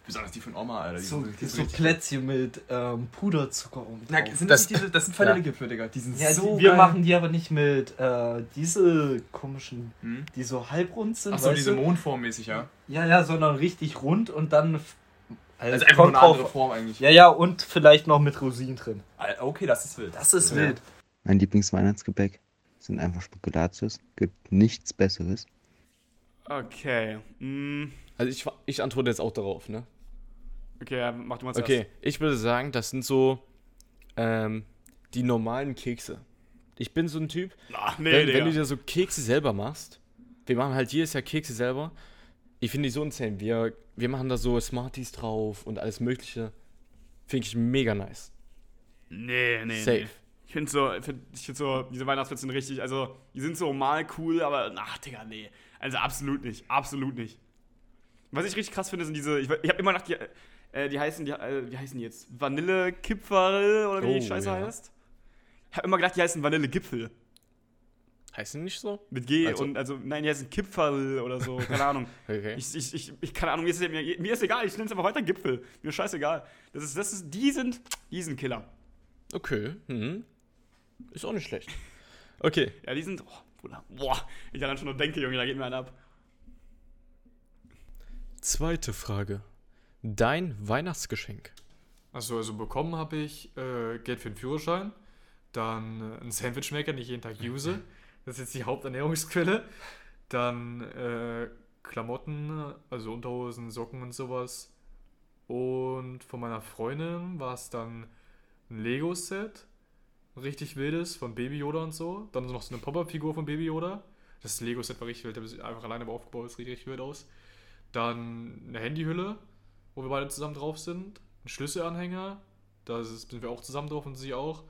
Besonders die von Oma, Alter. Die So, sind, so Plätzchen mit ähm, Puderzucker und Na, sind Das- das, diese, das sind Vanillegipfel, Digga. Die sind ja, so die, wir geil. machen die aber nicht mit äh, diese komischen, Hm? die so halbrund sind. Achso, diese? Mondform-mäßig, ja. Ja, ja, sondern richtig rund und dann. Also es einfach eine andere. Form eigentlich. Ja, ja, und vielleicht noch mit Rosinen drin. Okay, das ist wild. Das ist Ja. wild. Mein Lieblingsweihnachtsgebäck sind einfach Spekulatius. Gibt nichts Besseres. Okay. Mm, Also ich, ich antworte jetzt auch darauf, ne? Okay, ja, mach du mal zuerst. Okay, ich würde sagen, das sind so ähm, die normalen Kekse. Ich bin so ein Typ, Ah, nee, wenn, wenn du dir so Kekse selber machst, wir machen halt jedes Jahr Kekse selber. Ich finde die so insane. Wir, wir machen da so Smarties drauf und alles Mögliche. Finde ich mega nice. nee, nee, Safe. nee. Ich finde so, find, ich find so, diese Weihnachtswitze sind richtig, also, die sind so mal cool, aber, ach, Digga, nee. Also, absolut nicht, absolut nicht. Was ich richtig krass finde, sind diese, ich, ich habe immer die, äh, die heißen, die, äh, wie heißen die jetzt? Vanillekipferl oder wie die Oh, Scheiße ja. heißt? Ich habe immer gedacht, die heißen Vanillegipfel. Heißt die nicht so? Mit G Also- und, also, nein, die heißen Kipferl oder so, keine Ahnung. Okay. Ich, ich, ich, ich keine Ahnung, mir ist, mir, mir ist egal, ich nenne es einfach weiter Gipfel. Mir ist scheißegal. Das ist, das ist, die sind, die sind Killer. Okay. Mhm. Ist auch nicht schlecht. Okay. Ja, die sind, oh, Bruder, boah, ich daran schon nur denke, Junge, da geht mir einer ab. Zweite Frage. Dein Weihnachtsgeschenk. Achso, also bekommen habe ich äh, Geld für den Führerschein, dann äh, einen Sandwichmaker, den ich jeden Tag use. Das ist jetzt die Haupternährungsquelle. Dann äh, Klamotten, also Unterhosen, Socken und sowas. Und von meiner Freundin war es dann ein Lego-Set. Ein richtig wildes von Baby Yoda und so. Dann noch so eine Pop-Up-Figur von Baby Yoda. Das Lego-Set war richtig wild, das einfach alleine aufgebaut, das sieht richtig wild aus. Dann eine Handyhülle, wo wir beide zusammen drauf sind. Ein Schlüsselanhänger, da sind wir auch zusammen drauf und sie auch.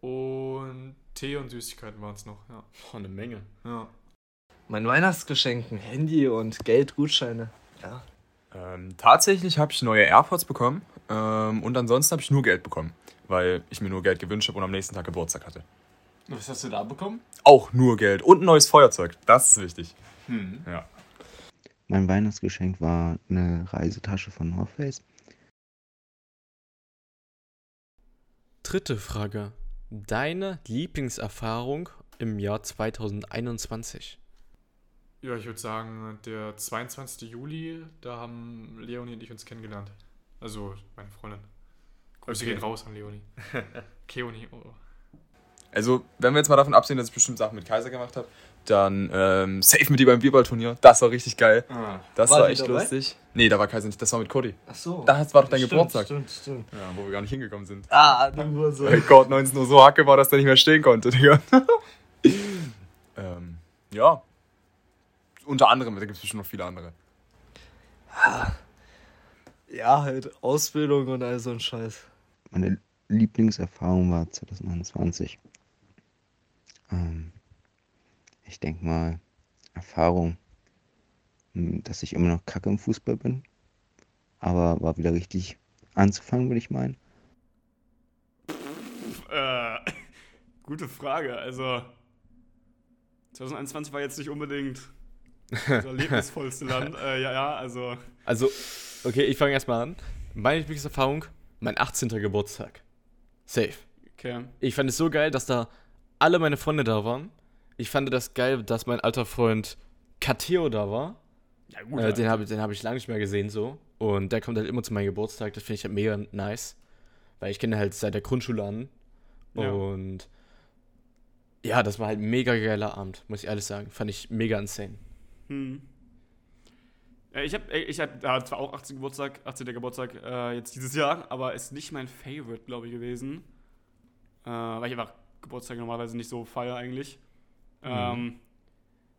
Und Tee und Süßigkeiten waren es noch, ja. Boah, eine Menge. ja. Mein Weihnachtsgeschenk, ein Handy und Geldgutscheine. Ja. Ähm, tatsächlich habe ich neue AirPods bekommen ähm, und ansonsten habe ich nur Geld bekommen, weil ich mir nur Geld gewünscht habe und am nächsten Tag Geburtstag hatte. Was hast du da bekommen? Auch nur Geld und ein neues Feuerzeug. Das ist wichtig. Hm. Ja. Mein Weihnachtsgeschenk war eine Reisetasche von North Face. Dritte Frage. Deine Lieblingserfahrung im Jahr 2021. Ja, ich würde sagen, der 22. Juli, da haben Leonie und ich uns kennengelernt. Also meine Freundin. Grüße Okay. gehen raus an Leonie. Keoni, oh. Also, wenn wir jetzt mal davon absehen, dass ich bestimmt Sachen mit Kaiser gemacht habe, dann ähm, safe mit dir beim Bierballturnier. Das war richtig geil. Ah. Das War war, echt dabei? lustig. Nee, da war Kaiser nicht, das war mit Cody. Ach so. Das war doch dein Stimmt, Geburtstag. Stimmt, stimmt. Ja, wo wir gar nicht hingekommen sind. Ah, du nur so. Weil Gott 19 Uhr so hacke war, dass der nicht mehr stehen konnte, Digga. ähm, ja. Unter anderem, da gibt es bestimmt noch viele andere. Ja, halt Ausbildung und all so ein Scheiß. Meine Lieblingserfahrung war 2021. Ähm, ich denke mal, Erfahrung, m, dass ich immer noch kacke im Fußball bin. Aber war wieder richtig anzufangen, würde ich meinen. Äh, gute Frage. Also, 2021 war jetzt nicht unbedingt das erlebnisvollste Land. Äh, ja, ja, also. Also, okay, ich fange erstmal an. Meine Lieblingserfahrung, mein 18. Geburtstag. Safe. Okay. Ich fand es so geil, dass da alle meine Freunde da waren. Ich fand das geil, dass mein alter Freund Kateo da war. Ja, gut. Äh, den habe den hab ich lange nicht mehr gesehen so. Und der kommt halt immer zu meinem Geburtstag. Das finde ich halt mega nice. Weil ich kenne halt seit der Grundschule an. Ja. Und ja, das war halt ein mega geiler Abend, muss ich ehrlich sagen. Fand ich mega insane. Hm. Ich habe ich hab, ja, zwar auch 18. Geburtstag, 18. Geburtstag äh, jetzt dieses Jahr, aber ist nicht mein Favorite, glaube ich, gewesen. Äh, weil ich einfach Geburtstag normalerweise nicht so feier eigentlich. Ähm,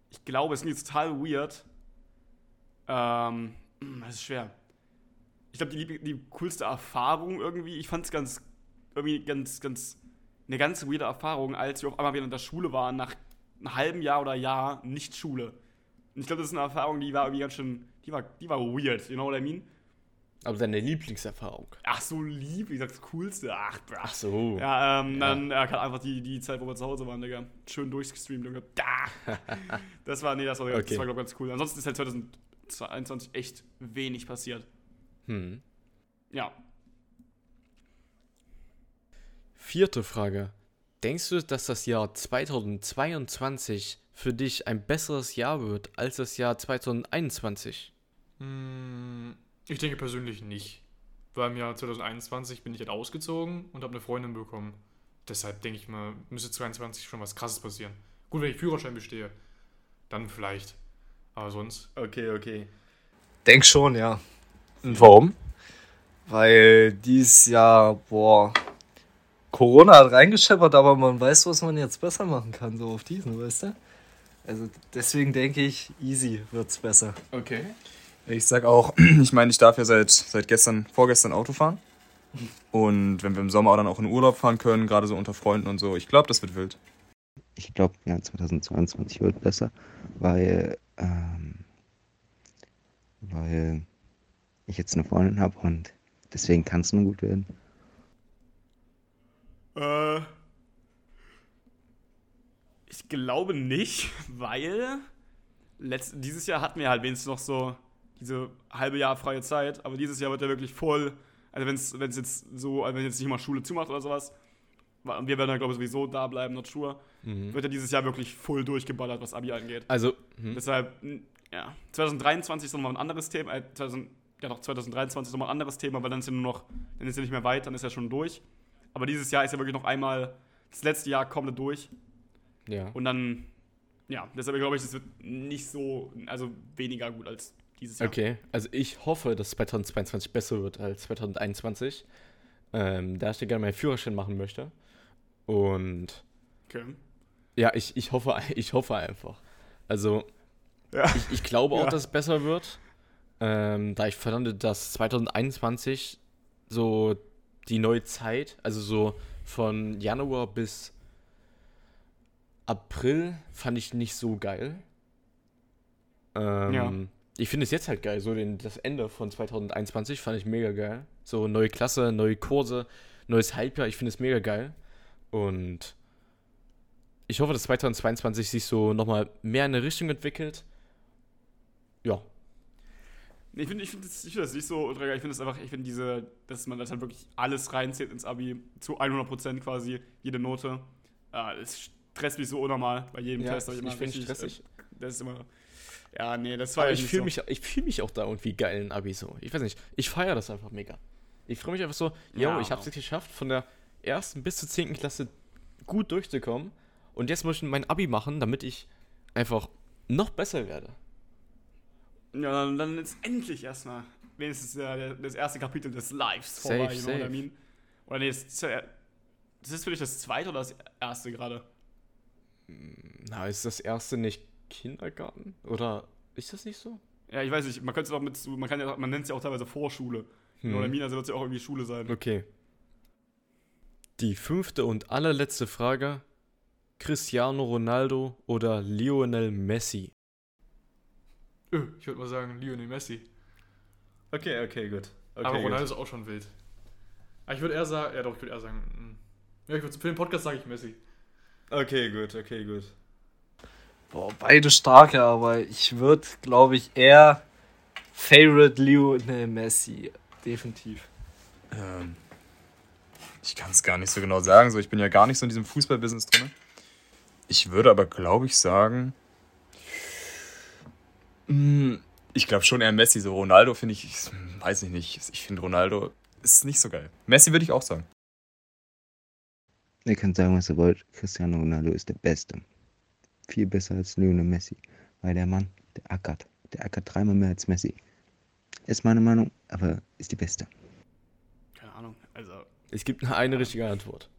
ich glaube, es ist jetzt total weird. Ähm, hm, das ist schwer. Ich glaube, die, die coolste Erfahrung irgendwie, ich fand es ganz, irgendwie ganz, ganz, eine ganz weirde Erfahrung, als wir auf einmal wieder in der Schule waren, nach einem halben Jahr oder Jahr nicht Schule. Und ich glaube, das ist eine Erfahrung, die war irgendwie ganz schön, die war, die war weird, you know what I mean? Aber deine Lieblingserfahrung. Ach, so lieb, ich sag's coolste, ach, Ach ach. so. Ja, ähm, dann ja, kann einfach die, die Zeit, wo wir zu Hause waren, Digga. Schön durchgestreamt, Junge. Da! Das war, nee, das war, das Okay. war glaube ich, ganz cool. Ansonsten ist halt 2022 echt wenig passiert. Hm. Ja. Vierte Frage. Denkst du, dass das Jahr 2022 für dich ein besseres Jahr wird als das Jahr 2021? Hm, Ich denke persönlich nicht. Weil im Jahr 2021 bin ich halt ausgezogen und habe eine Freundin bekommen. Deshalb denke ich mal, müsste 2022 schon was krasses passieren. Gut, wenn ich Führerschein bestehe, dann vielleicht. Aber sonst. Okay, okay. Denk schon, ja. Und warum? Weil dieses Jahr, boah, Corona hat reingescheppert, aber man weiß, was man jetzt besser machen kann, so auf diesen, weißt du? Also deswegen denke ich, easy wird's besser. Okay. Ich sag auch, ich meine, ich darf ja seit, seit gestern, vorgestern Auto fahren. Und wenn wir im Sommer dann auch in Urlaub fahren können, gerade so unter Freunden und so, ich glaube, das wird wild. Ich glaube, ja, 2022 wird besser, weil, ähm, weil ich jetzt eine Freundin habe und deswegen kann es nur gut werden. Äh, ich glaube nicht, weil letzt, dieses Jahr hatten wir halt wenigstens noch so diese halbe Jahr freie Zeit, aber dieses Jahr wird er wirklich voll, also wenn es jetzt so, also wenn jetzt nicht mal Schule zumacht oder sowas, und wir werden dann glaube ich sowieso da bleiben, not sure, Mhm. wird er dieses Jahr wirklich voll durchgeballert, was Abi angeht. Also, hm, Deshalb, ja, 2023 ist nochmal ein anderes Thema, äh, 2000, ja doch, 2023 ist nochmal ein anderes Thema, weil dann ist ja nur noch, dann ist ja nicht mehr weit, dann ist ja schon durch. Aber dieses Jahr ist ja wirklich noch einmal, das letzte Jahr komplett durch. ja. Und dann, ja, deshalb glaube ich, das wird nicht so, also weniger gut als dieses Jahr. Okay, also ich hoffe, dass 2022 besser wird als 2021, ähm, da ich dir gerne meinen Führerschein machen möchte. Und Okay. ja, ich, ich, hoffe, ich hoffe einfach. Also, Ja. ich, ich glaube auch, Ja. dass es besser wird, ähm, da ich fand, dass 2021 so die neue Zeit, also so von Januar bis April, fand ich nicht so geil. Ähm, Ja. Ich finde es jetzt halt geil, so den, das Ende von 2021 fand ich mega geil. So neue Klasse, neue Kurse, neues Halbjahr, ich finde es mega geil. Und ich hoffe, dass 2022 sich so nochmal mehr in eine Richtung entwickelt. Ja, Ich finde ich find das, ich find das nicht so ultra geil. Ich finde es einfach, ich finde diese, dass man das halt wirklich alles reinzählt ins Abi, zu 100% quasi, jede Note. Ah, das stresst mich so unnormal bei jedem ja Test. ich, ich finde es stressig. äh, Das ist immer, ja, nee, das war Aber ja ich fühle so. mich, ich fühl mich auch da irgendwie geil in Abi so. Ich weiß nicht, ich feiere das einfach mega. Ich freue mich einfach so, yo, Ja. ich habe es geschafft, von der ersten bis zur zehnten Klasse gut durchzukommen. Und jetzt muss ich mein Abi machen, damit ich einfach noch besser werde. Ja, dann, dann ist endlich erstmal wenigstens äh, das erste Kapitel des Lives Safe, vorbei, you know what I safe. mean? Oder nee, das, ist ja- das ist für dich das zweite oder das erste gerade? Na, ist das erste nicht Kindergarten? Oder ist das nicht so? Ja, ich weiß nicht, man könnte es auch mit, man kann ja, man nennt es ja auch teilweise Vorschule. What I mean? Also wird es ja auch irgendwie Schule sein. Okay. Die fünfte und allerletzte Frage. Cristiano Ronaldo oder Lionel Messi? Öh, Ich würde mal sagen Lionel Messi. Okay, okay, gut. Aber Ronaldo ist auch schon wild. Aber ich würde eher sagen, ja doch, ich würde eher sagen, mm. ja, ich würd, für den Podcast sage ich Messi. Okay, gut, okay, gut. Boah, beide starke, aber ich würde, glaube ich, eher Favorite Lionel Messi. Definitiv. Ähm, ich kann es gar nicht so genau sagen. So, ich bin ja gar nicht so in diesem Fußballbusiness drin. Ich würde aber, glaube ich, sagen. mm, Ich glaube schon eher Messi. So Ronaldo finde ich, ich, weiß ich nicht. Ich finde Ronaldo ist nicht so geil. Messi würde ich auch sagen. Ihr könnt sagen, was ihr wollt. Cristiano Ronaldo ist der Beste. Viel besser als Lionel Messi. Weil der Mann, der ackert. Der ackert dreimal mehr als Messi. Ist meine Meinung, aber ist die beste. Keine Ahnung, also. Es gibt nur eine richtige Antwort.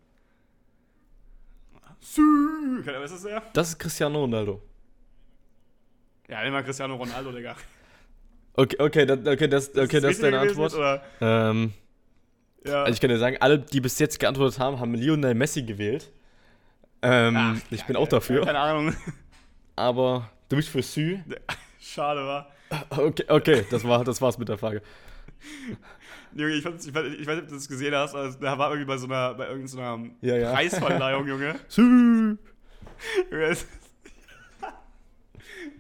Sü, keine Ahnung, was ist das? Das ist Cristiano Ronaldo. Ja, immer Cristiano Ronaldo, Digga. Okay, okay, das, okay, das, okay, das ist deine richtig Antwort. gewesen, Oder? Ähm, Ja. also ich kann dir sagen, alle, die bis jetzt geantwortet haben, haben Lionel Messi gewählt. Ähm, Ach, ich ja, bin auch dafür. Keine Ahnung. Aber du bist für Sü. Schade, war. Okay, okay, das, war, das war's mit der Frage. Junge, ich, ich, fand, ich weiß nicht, ob du das gesehen hast, also, da war irgendwie bei so einer, bei irgendeiner Ja, ja. Preisverleihung, Junge. Sü. Das,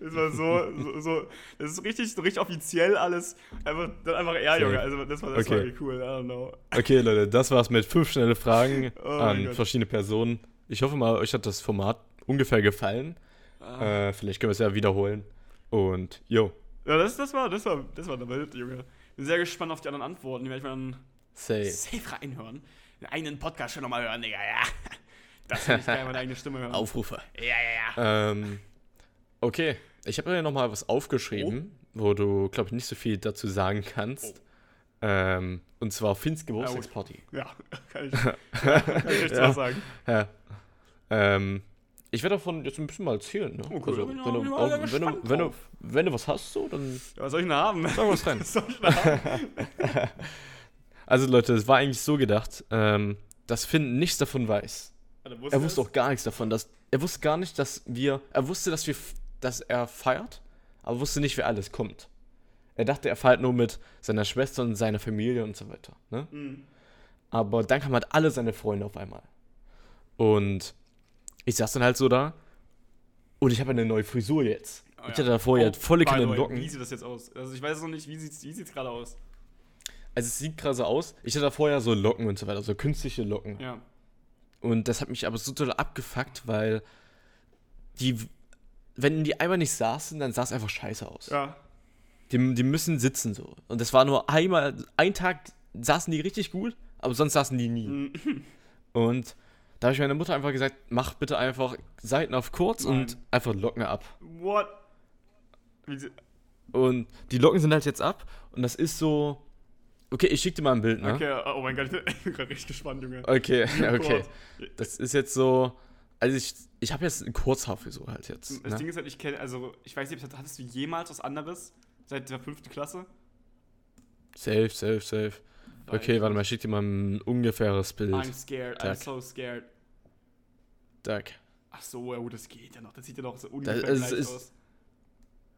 war so, so, so, das ist richtig, so richtig offiziell alles. Einfach, dann einfach er. Junge. Also, das war, das war Okay. irgendwie cool, I don't know. Okay, Leute, das war's mit fünf schnelle Fragen Oh an Gott. verschiedene Personen. Ich hoffe mal, euch hat das Format ungefähr gefallen. Ah. Äh, vielleicht können wir es ja wiederholen. Und, yo, Ja, das, das war, das war, das war der Welt, Junge. Bin sehr gespannt auf die anderen Antworten. Die werde ich mir dann say. safe reinhören. Den eigenen Podcast schon nochmal hören, Digga, ja. Das will ich gerne meine eigene Stimme hören. Aufrufe. Ja, ja, ja. Ähm, okay, ich habe ja nochmal was aufgeschrieben, wo du, glaube ich, nicht so viel dazu sagen kannst. Ähm, und zwar Finns Geburtstagsparty. Ja, kann ich, kann ich echt Ja. was sagen. Ja. Ähm, ich werde davon jetzt ein bisschen mal erzählen. Ne? Oh, cool. also, wenn, du, mal auch, sehr wenn, du, gespannt wenn, du, drauf. wenn du was hast, so, dann Ja, was soll ich denn haben? sag was rein. Also Leute, es war eigentlich so gedacht, ähm, dass Finn nichts davon weiß. Also, Er wusste auch gar nichts davon, dass er wusste gar nicht, dass wir, er wusste, dass wir, dass er feiert, aber wusste nicht, wer alles kommt. Er dachte, er feiert nur mit seiner Schwester und seiner Familie und so weiter. Ne? Mhm. Aber dann kamen halt alle seine Freunde auf einmal. Und ich saß dann halt so da und ich habe eine neue Frisur jetzt. Oh, ich ja. hatte davor ja volle way, Locken. Wie sieht das jetzt aus? Also ich weiß noch nicht, wie sieht's, wie sieht's gerade aus? Also es sieht gerade so aus. Ich hatte davor ja so Locken und so weiter, so künstliche Locken. Ja. Und das hat mich aber so toll abgefuckt, weil die, wenn die einmal nicht saßen, dann sah es einfach scheiße aus. Ja. Die, die müssen sitzen so. Und das war nur einmal, ein Tag saßen die richtig gut, aber sonst saßen die nie. Mhm. Und da habe ich meiner Mutter einfach gesagt, mach bitte einfach Seiten auf kurz Nein. und einfach Locken ab. What? Und die Locken sind halt jetzt ab und das ist so. Okay, ich schick dir mal ein Bild, ne? Okay, oh mein Gott, ich bin gerade richtig gespannt, Junge. Okay, okay. Das ist jetzt so. Also ich, ich habe jetzt eine Kurzhaarfrisur halt jetzt. Das Ne? Ding ist halt, ich kenne, also ich weiß nicht, hattest du jemals was anderes seit der fünften Klasse? Safe, safe, safe. Okay, warte mal, schick dir mal ein ungefähres Bild. I'm scared, I'm Zack. so scared. Zack. Ach so, ja gut, das geht ja noch. Das sieht ja noch so ungefähr ist- gleich ist- aus.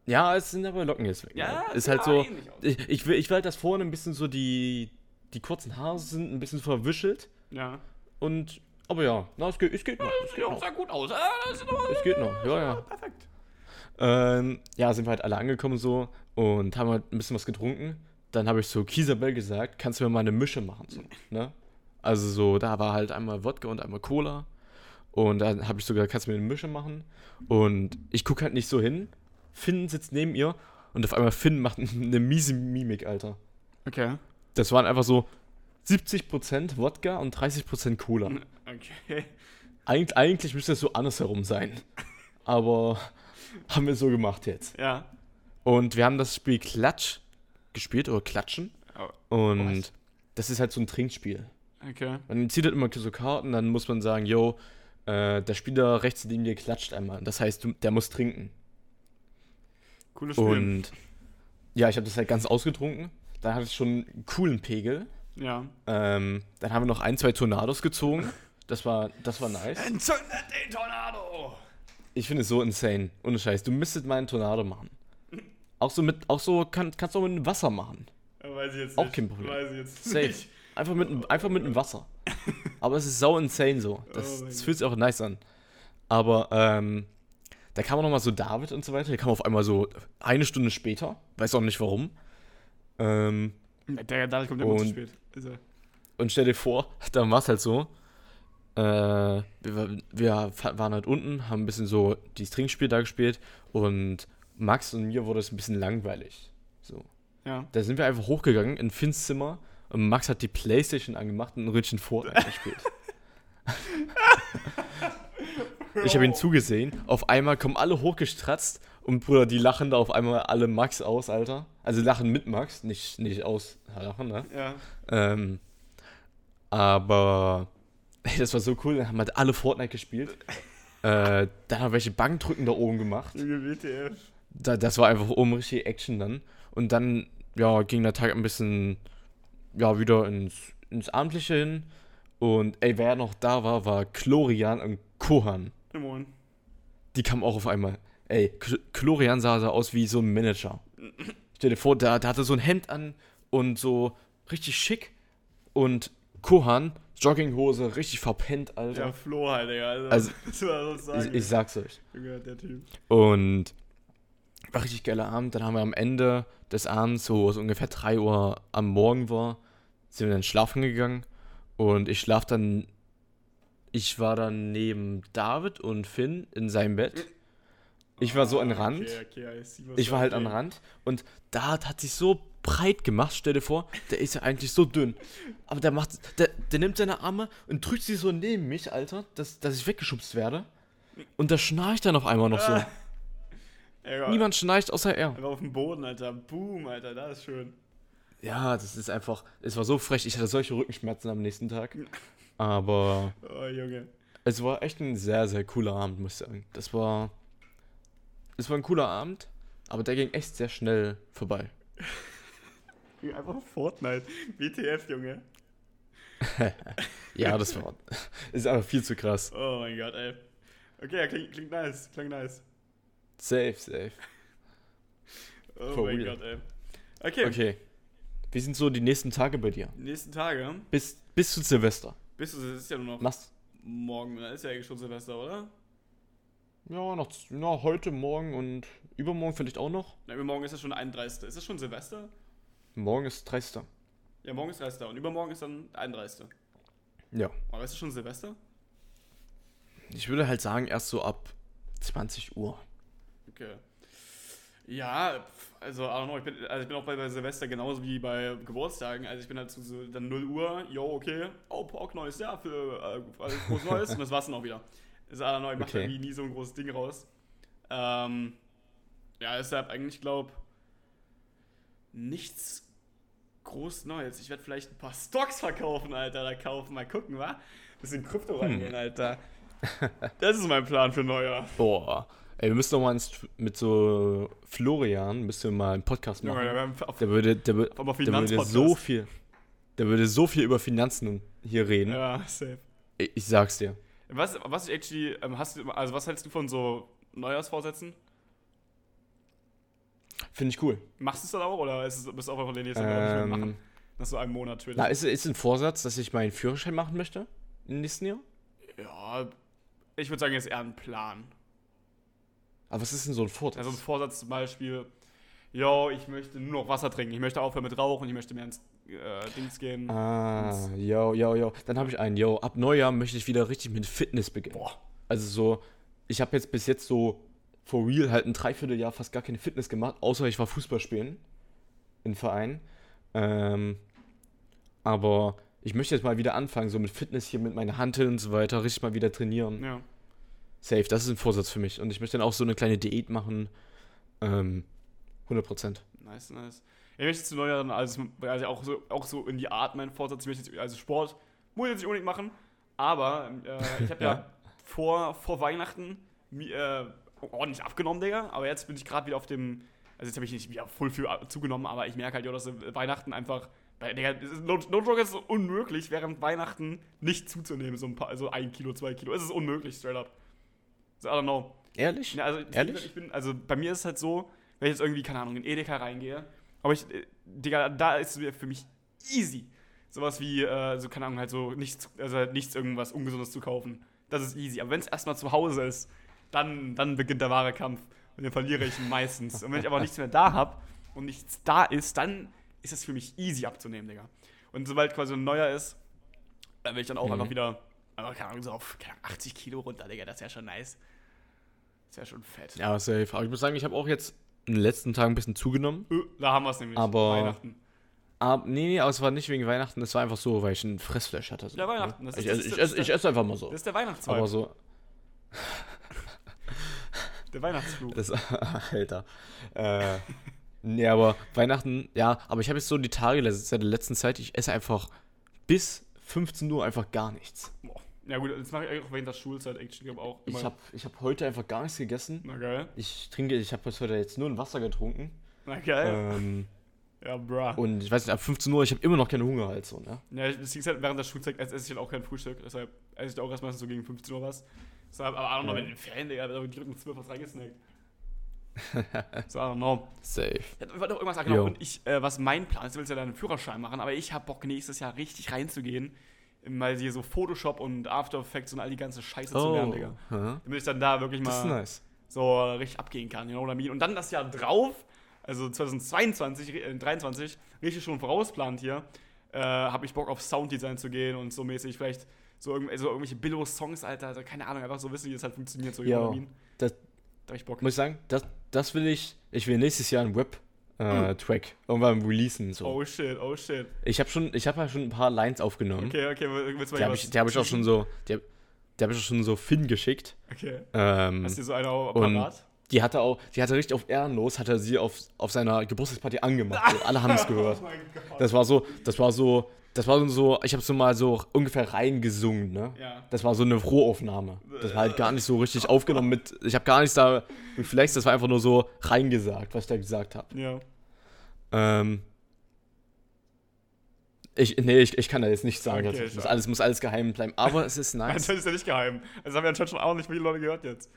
Ja, es sind aber Locken jetzt weg. ne? Ja, ist sieht halt so. Ich, ich, will, ich will halt, dass vorne ein bisschen so die, die kurzen Haare sind, ein bisschen verwischelt. Ja. Und. Aber ja, na, es geht, es geht noch. Es geht noch. sah gut aus. Ah, das ist Es geht noch, ja, ja. perfekt. Ähm, ja, sind wir halt alle angekommen so und haben halt ein bisschen was getrunken. Dann habe ich so Kisabel gesagt, kannst du mir mal eine Mische machen? So, ne? Also so, da war halt einmal Wodka und einmal Cola. Und dann habe ich so gesagt, kannst du mir eine Mische machen? Und ich gucke halt nicht so hin. Finn sitzt neben ihr und auf einmal Finn macht eine miese Mimik, Alter. Okay. Das waren einfach so 70% Wodka und 30% Cola. Okay. Eig eigentlich müsste es so andersherum sein. Aber haben wir so gemacht jetzt. Ja. Und wir haben das Spiel Klatsch gespielt oder Klatschen. Oh, Und Was? das ist halt so ein Trinkspiel. Okay. Man zieht halt immer so Karten, dann muss man sagen, yo, äh, der Spieler rechts neben dir klatscht einmal. Das heißt, du, der muss trinken. Cooles Spiel. Und ja, ich habe das halt ganz ausgetrunken. Dann hatte ich schon einen coolen Pegel. ja. Ähm, dann haben wir noch ein, zwei Tornados gezogen. Das war, das war nice. Entzündet den Tornado! Ich finde es so insane. Ohne Scheiß. Du müsstet mal einen Tornado machen. Auch so mit, auch so, kann, kannst du auch mit dem Wasser machen. Weiß ich jetzt Auch nicht. kein Problem. Weiß ich jetzt Safe. nicht. Einfach mit, dem- einfach mit dem Wasser. Aber es ist sau insane so. Das, Oh das fühlt sich auch nice an. Aber ähm, da kam auch noch mal so David und so weiter. Der kam auf einmal so eine Stunde später. Weiß auch nicht warum. Ähm, Der, der kommt immer zu Und- spät. Ist er. und stell dir vor, da war es halt so. Äh, wir, wir waren halt unten, haben ein bisschen so dieses Trinkspiel da gespielt. Und Max und mir wurde es ein bisschen langweilig. So. Ja. Da sind wir einfach hochgegangen in Finns Zimmer und Max hat die Playstation angemacht und ein Ründchen Fortnite gespielt. ich habe ihn zugesehen. Auf einmal kommen alle hochgestratzt und Bruder, die lachen da auf einmal alle Max aus, Alter. Also lachen mit Max, nicht, nicht aus lachen, ne? Ja. Ähm, aber ey, das war so cool. Dann haben halt alle Fortnite gespielt. äh, dann haben wir welche Bankdrücken da oben gemacht WTF. Da, das war einfach oben richtig Action dann. Und dann, ja, ging der Tag ein bisschen, ja, wieder ins, ins Abendliche hin. Und ey, wer noch da war, war Chlorian und Kohan. Ja, moin. Die kamen auch auf einmal. Ey, Chlorian sah, sah aus wie so ein Manager. Stell dir vor, der, der hatte so ein Hemd an und so richtig schick. Und Kohan, Jogginghose, richtig verpennt, Alter. Der Flo halt, Digga. Also, Also, ich ich, ich sag's euch. Junge, der Typ. Und war richtig geiler Abend. Dann haben wir am Ende des Abends, so wo es ungefähr 3 Uhr am Morgen war, sind wir dann schlafen gegangen. Und ich schlaf dann. Ich war dann neben David und Finn in seinem Bett. Ich war so an Rand. Okay, okay, Ich war halt an geht. Rand. Und David hat sich so breit gemacht, stell dir vor, der ist ja eigentlich so dünn. Aber der macht. Der, der nimmt seine Arme und drückt sie so neben mich, Alter, dass, dass ich weggeschubst werde. Und da schnarcht dann auf einmal noch so. Ey. Niemand schnarcht außer er. Einfach auf dem Boden, Alter. Boom, Alter, das ist schön. Ja, das ist einfach. Es war so frech. Ich hatte solche Rückenschmerzen am nächsten Tag. Aber Oh, Junge. es war echt ein sehr, sehr cooler Abend, muss ich sagen. Das war. Es war ein cooler Abend, aber der ging echt sehr schnell vorbei. Einfach Fortnite. WTF, Junge. Ja, das war. ist einfach viel zu krass. Oh mein Gott, ey. Okay, ja, klingt, klingt nice. Klingt nice. Safe, safe. Oh For mein real. Gott, ey. Okay, Okay. Wie sind so die nächsten Tage bei dir? die nächsten Tage. Bis, bis zu Silvester. Bist du, es ist ja nur noch Machst. morgen, da ist ja eigentlich schon Silvester, oder? Ja, noch, na, heute, morgen und übermorgen vielleicht auch noch. Na, übermorgen ist ja schon der 31. Ist das schon Silvester? Morgen ist 30. Ja, morgen ist 30. Und übermorgen ist dann der 31. Ja. Aber ist das schon Silvester? Ich würde halt sagen, erst so ab 20 Uhr. Okay. Ja, also, I don't know, ich bin, also ich bin auch bei, bei Silvester genauso wie bei Geburtstagen. Also ich bin halt zu so dann 0 Uhr, yo, okay, oh, Pork, neues Jahr für äh, alles groß Neues und das war's dann auch wieder. Ist I don't know, ich Okay. irgendwie nie so ein großes Ding raus. Ähm, ja, deshalb eigentlich, glaub, nichts groß Neues. Ich werde vielleicht ein paar Stocks verkaufen, Alter, da kaufen, mal gucken, wa? Bisschen Krypto reingehen, Alter. Das ist mein Plan für Neujahr. Boah. Ey, wir müssen doch mal mit so Florian, müssen wir mal einen Podcast machen. Haben auf, Der würde, der, auf der würde so viel, der würde so viel über Finanzen hier reden. Ja, safe. Ich, ich sag's dir. Was, was ich actually, ähm, hast du, also was hältst du von so Neujahrsvorsätzen? Finde ich cool. Machst du es dann auch oder ist es, bist du auch einfach den nächsten Monat nicht machen? Ähm, Nach so einem Monat Twitter. na, ist, ist ein Vorsatz, dass ich meinen Führerschein machen möchte im nächsten Jahr? ja, ich würde sagen, ist eher ein Plan. Aber was ist denn so ein Vorsatz? Also ein Vorsatz zum Beispiel, yo, ich möchte nur noch Wasser trinken, ich möchte aufhören mit Rauchen, ich möchte mehr ins äh, Dings gehen. ah, yo, yo, yo. Dann habe ich einen, yo, ab Neujahr möchte ich wieder richtig mit Fitness beginnen. Boah. Also so, ich habe jetzt bis jetzt so for real halt ein Dreivierteljahr fast gar keine Fitness gemacht, außer ich war Fußball spielen im Verein. Ähm, aber ich möchte jetzt mal wieder anfangen, so mit Fitness hier mit meiner Hand und so weiter, richtig mal wieder trainieren. Ja. Safe, das ist ein Vorsatz für mich. Und ich möchte dann auch so eine kleine Diät machen. Ähm, 100 Prozent. Nice, nice. Ich möchte zu Neujahr dann also, also auch, so, auch so in die Art mein Vorsatz. Ich möchte jetzt, also Sport muss ich jetzt nicht unbedingt machen, aber äh, ich habe ja. Ja. vor, vor Weihnachten äh, ordentlich abgenommen, Digga. Aber jetzt bin ich gerade wieder auf dem. Also jetzt habe ich nicht wieder voll viel zugenommen, aber ich merke halt, ja, dass äh, Weihnachten einfach. Digga, no, no joke, es ist unmöglich, während Weihnachten nicht zuzunehmen, so ein paar, also ein Kilo, zwei Kilo. Es ist unmöglich, straight up. So, I don't know. Ehrlich? Ja, also, Ehrlich? Ich bin, also bei mir ist es halt so, wenn ich jetzt irgendwie, keine Ahnung, in Edeka reingehe, aber ich, äh, Digga, da ist es für mich easy. Sowas wie, äh, so, keine Ahnung, halt so nichts, also halt nichts irgendwas Ungesundes zu kaufen. Das ist easy. Aber wenn es erstmal zu Hause ist, dann, dann beginnt der wahre Kampf. Und den verliere ich meistens. Und wenn ich aber nichts mehr da habe und nichts da ist, dann ist es für mich easy abzunehmen, Digga. Und sobald quasi ein neuer ist, dann will ich dann auch Mhm. einfach wieder, keine Ahnung, so auf keine Ahnung, 80 Kilo runter, Digga. Das wäre schon nice. Das wäre schon fett. Ja, safe. Aber ich muss sagen, ich habe auch jetzt in den letzten Tagen ein bisschen zugenommen. Ö, Da haben wir es nämlich. Aber- Weihnachten. Aber, nee, nee, aber es war nicht wegen Weihnachten, es war einfach so, weil ich ein Fressflash hatte. So, Ja, Weihnachten, Ne? das ist- Ich, ist- ich, esse- ist- ich esse einfach mal so. Das ist der Weihnachtsvibe. Aber so, Der Weihnachtsflug. das, Alter. Äh, nee, aber Weihnachten, ja, aber ich habe jetzt so die Tage seit der letzten Zeit, ich esse einfach bis 15 Uhr einfach gar nichts. Boah. Ja gut, das mache ich auch während der Schulzeit actually aber auch. Ich habe ich hab heute einfach gar nichts gegessen. Na geil. Ich trinke, ich habe heute jetzt nur ein Wasser getrunken. Na geil. Ähm, ja, bruh. und ich weiß nicht, ab 15 Uhr, ich habe immer noch keinen Hunger halt so, ne? Ja, das ist halt während der Schulzeit esse esse ich halt auch kein Frühstück. Deshalb esse ich auch erst meistens so gegen 15 Uhr was. Deshalb, aber auch noch Ja. mit den Ferien, Digga, da wird um 12 was reingesnackt. so, I don't know. Safe. Ja, Ich wollte noch irgendwas sagen, genau. Und ich, äh, was mein Plan ist, du willst ja deinen Führerschein machen, aber ich habe Bock, nächstes Jahr richtig reinzugehen. Mal hier so Photoshop und After Effects und all die ganze Scheiße zu lernen, Digga. hä? Damit ich dann da wirklich mal nice. so richtig abgehen kann, you know what I mean? Und dann das Jahr drauf, also 2022, äh, 23, richtig schon vorausplant hier, äh, habe ich Bock auf Sounddesign zu gehen und so mäßig vielleicht so, irgendw so irgendwelche Billo-Songs, Alter, also keine Ahnung, einfach so wissen, wie das halt funktioniert, so, you know what I mean? das, Da hab ich Bock. muss ich sagen, das, das will ich, ich will nächstes Jahr einen Web-Track irgendwann releasen, so. Oh shit, oh shit. Ich habe schon, ich habe ja schon ein paar Lines aufgenommen. Okay, okay, willst du mal Die habe ich, die hab ich auch schon so, die, hab- die habe ich auch schon so Finn geschickt. Okay. Ähm, Hast du so einer auf und- Apparat? die hatte auch, die hatte richtig auf ehrenlos, hat er sie auf, auf seiner Geburtstagsparty angemacht. Alle haben es gehört. Oh mein Gott. Das war so, das war so, das war so, ich habe so mal so ungefähr reingesungen, ne? Ja. Das war so eine Rohaufnahme. Das war halt gar nicht so richtig aufgenommen mit, ich habe gar nichts da geflext, das war einfach nur so reingesagt, was ich da gesagt habe. Ja. Ähm, Ich, nee, ich, ich kann da jetzt nicht sagen. Okay, das, das schade. alles muss alles geheim bleiben. Aber es ist nice. Das ist ja nicht geheim. Das haben ja anscheinend schon auch nicht viele Leute gehört jetzt.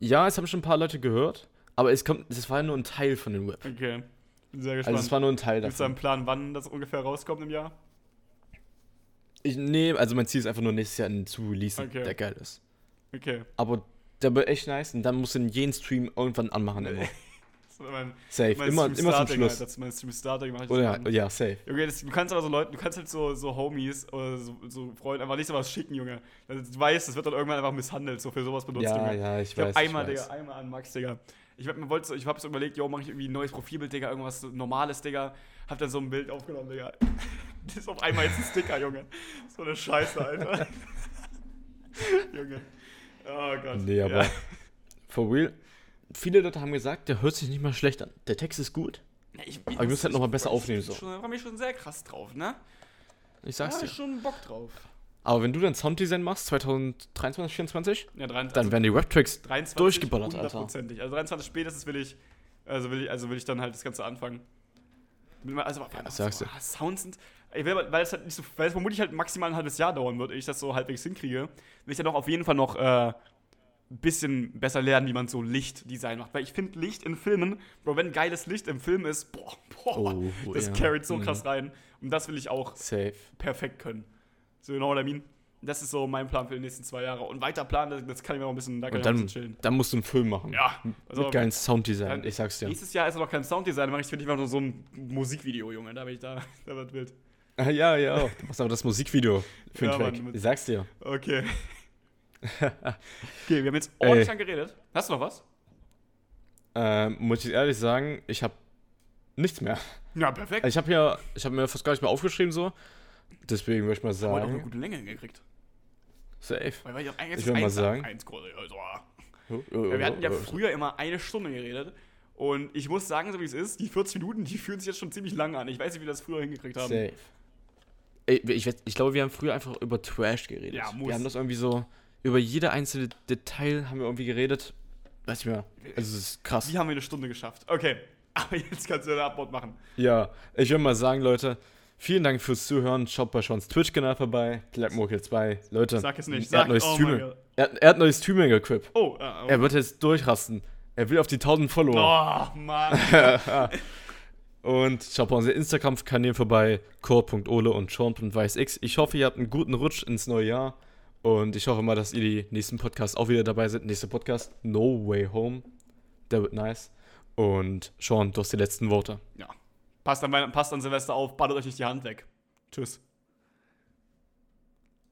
Ja, es haben schon ein paar Leute gehört, aber es kommt, es war ja nur ein Teil von dem Web. Okay. Sehr Also gespannt. es war nur ein Teil Gibt es da einen davon. Plan, wann das ungefähr rauskommt im Jahr? Ich, nee, also mein Ziel ist einfach nur nächstes Jahr einen zu releasen, Okay. der geil ist. Okay. Aber der wird echt nice und dann musst du in jeden Stream irgendwann anmachen immer. Mein, Safe, mein immer, immer zum Schluss. Ist mein Stream ich Oder, das an. ja, safe. Junge, das, du kannst aber so Leute, du kannst halt so, so Homies oder so, so Freunde einfach nicht so was schicken, Junge. Also, Du weißt, das wird dann irgendwann einfach misshandelt, so für sowas benutzt, Ja, Junge. ja, ich Ich hab weiß. einmal, ich weiß. Digga, einmal an Max, Digga. Ich hab mir wollte so, ich hab so überlegt, yo, mach ich irgendwie ein neues Profilbild, Digga, irgendwas so Normales, Digga. Hab dann so ein Bild aufgenommen, Digga. Das ist auf einmal jetzt ein Sticker, Junge. So eine Scheiße, Alter. Junge. Oh Gott. Nee, aber Ja. for real, viele Leute haben gesagt, der hört sich nicht mal schlecht an. Der Text ist gut. Ja, Ich, Aber ich muss halt noch mal besser aufnehmen, Ich so. schon- war mir schon sehr krass drauf, ne? Ich Da sag's hab dir. ich schon Bock drauf. Aber wenn du dann Sounddesign machst, 2023, 2024, Ja, 23, dann werden die Rap-Tracks 23 durchgeballert, Alter. Also 23 spätestens will ich, also will ich, also will ich dann halt das Ganze anfangen. Also, ja, das sagst du. ah, Sounds sind, ich will, weil es halt nicht so, weil es vermutlich halt maximal ein halbes Jahr dauern wird, ehe ich das so halbwegs hinkriege, will ich dann auch auf jeden Fall noch äh, ein bisschen besser lernen, wie man so Lichtdesign macht. Weil ich finde Licht in Filmen, Bro, wenn geiles Licht im Film ist, boah, boah, Oh, das ja. carryt so Mhm. krass rein. Und das will ich auch safe. perfekt können. So genau, what I mean? Das ist so mein Plan für die nächsten zwei Jahre. Und weiter Plan, das, kann ich mir noch ein bisschen, da kann Und ich dann, bisschen chillen. dann musst du einen Film machen. Ja, also Mit geilen Sounddesign, dann- ich sag's dir. nächstes Jahr ist noch kein Sounddesign, mache ich für dich mal so ein Musikvideo, Junge. Da bin ich da, da wird wild. Ah, ja, ja, du machst aber das Musikvideo für den Ja, Track. Mann, ich sag's dir. Okay. okay, wir haben jetzt ordentlich lang geredet. Hast du noch was? Ähm, muss ich ehrlich sagen, ich habe nichts mehr. Ja, perfekt. Also ich habe hier, ich habe mir fast gar nicht mehr aufgeschrieben so. Deswegen würde ich mal Heute auch eine sagen, gute Länge hingekriegt. safe. Weil wir, eigentlich Ich würd mal sagen- eins kurz, also. Ja, Ja, wir hatten ja früher immer eine Stunde geredet. Und ich muss sagen, so wie es ist, die 40 Minuten, die fühlen sich jetzt schon ziemlich lang an. Ich weiß nicht, wie wir das früher hingekriegt haben. Safe. Ey, ich, weiß- ich glaube, wir haben früher einfach über Trash geredet. Ja, muss. Wir haben das irgendwie so, über jede einzelne Detail haben wir irgendwie geredet. Weiß ich mehr. Also, es ist krass. Wie haben wir eine Stunde geschafft? Okay, aber jetzt kannst du eine Antwort machen. Ja, ich würde mal sagen, Leute, vielen Dank fürs Zuhören. Schaut bei Sean's Twitch-Kanal vorbei. Clapmokel 2. Leute, Sag es nicht. er hat Sag, neues oh Streaming. Er, er hat neues Streaming equipped. Oh, ah, oh. Er wird jetzt durchrasten. Er will auf die 1000 Follower. Oh, Mann. Und schaut bei unseren Instagram-Kanälen vorbei. core.ole und sean.weißx. Ich hoffe, ihr habt einen guten Rutsch ins neue Jahr. Und ich hoffe mal, dass ihr die nächsten Podcasts auch wieder dabei seid. Nächster Podcast, No Way Home. Der wird nice. Und Sean, du hast die letzten Worte. ja. Passt an, passt an Silvester auf, ballert euch nicht die Hand weg. Tschüss.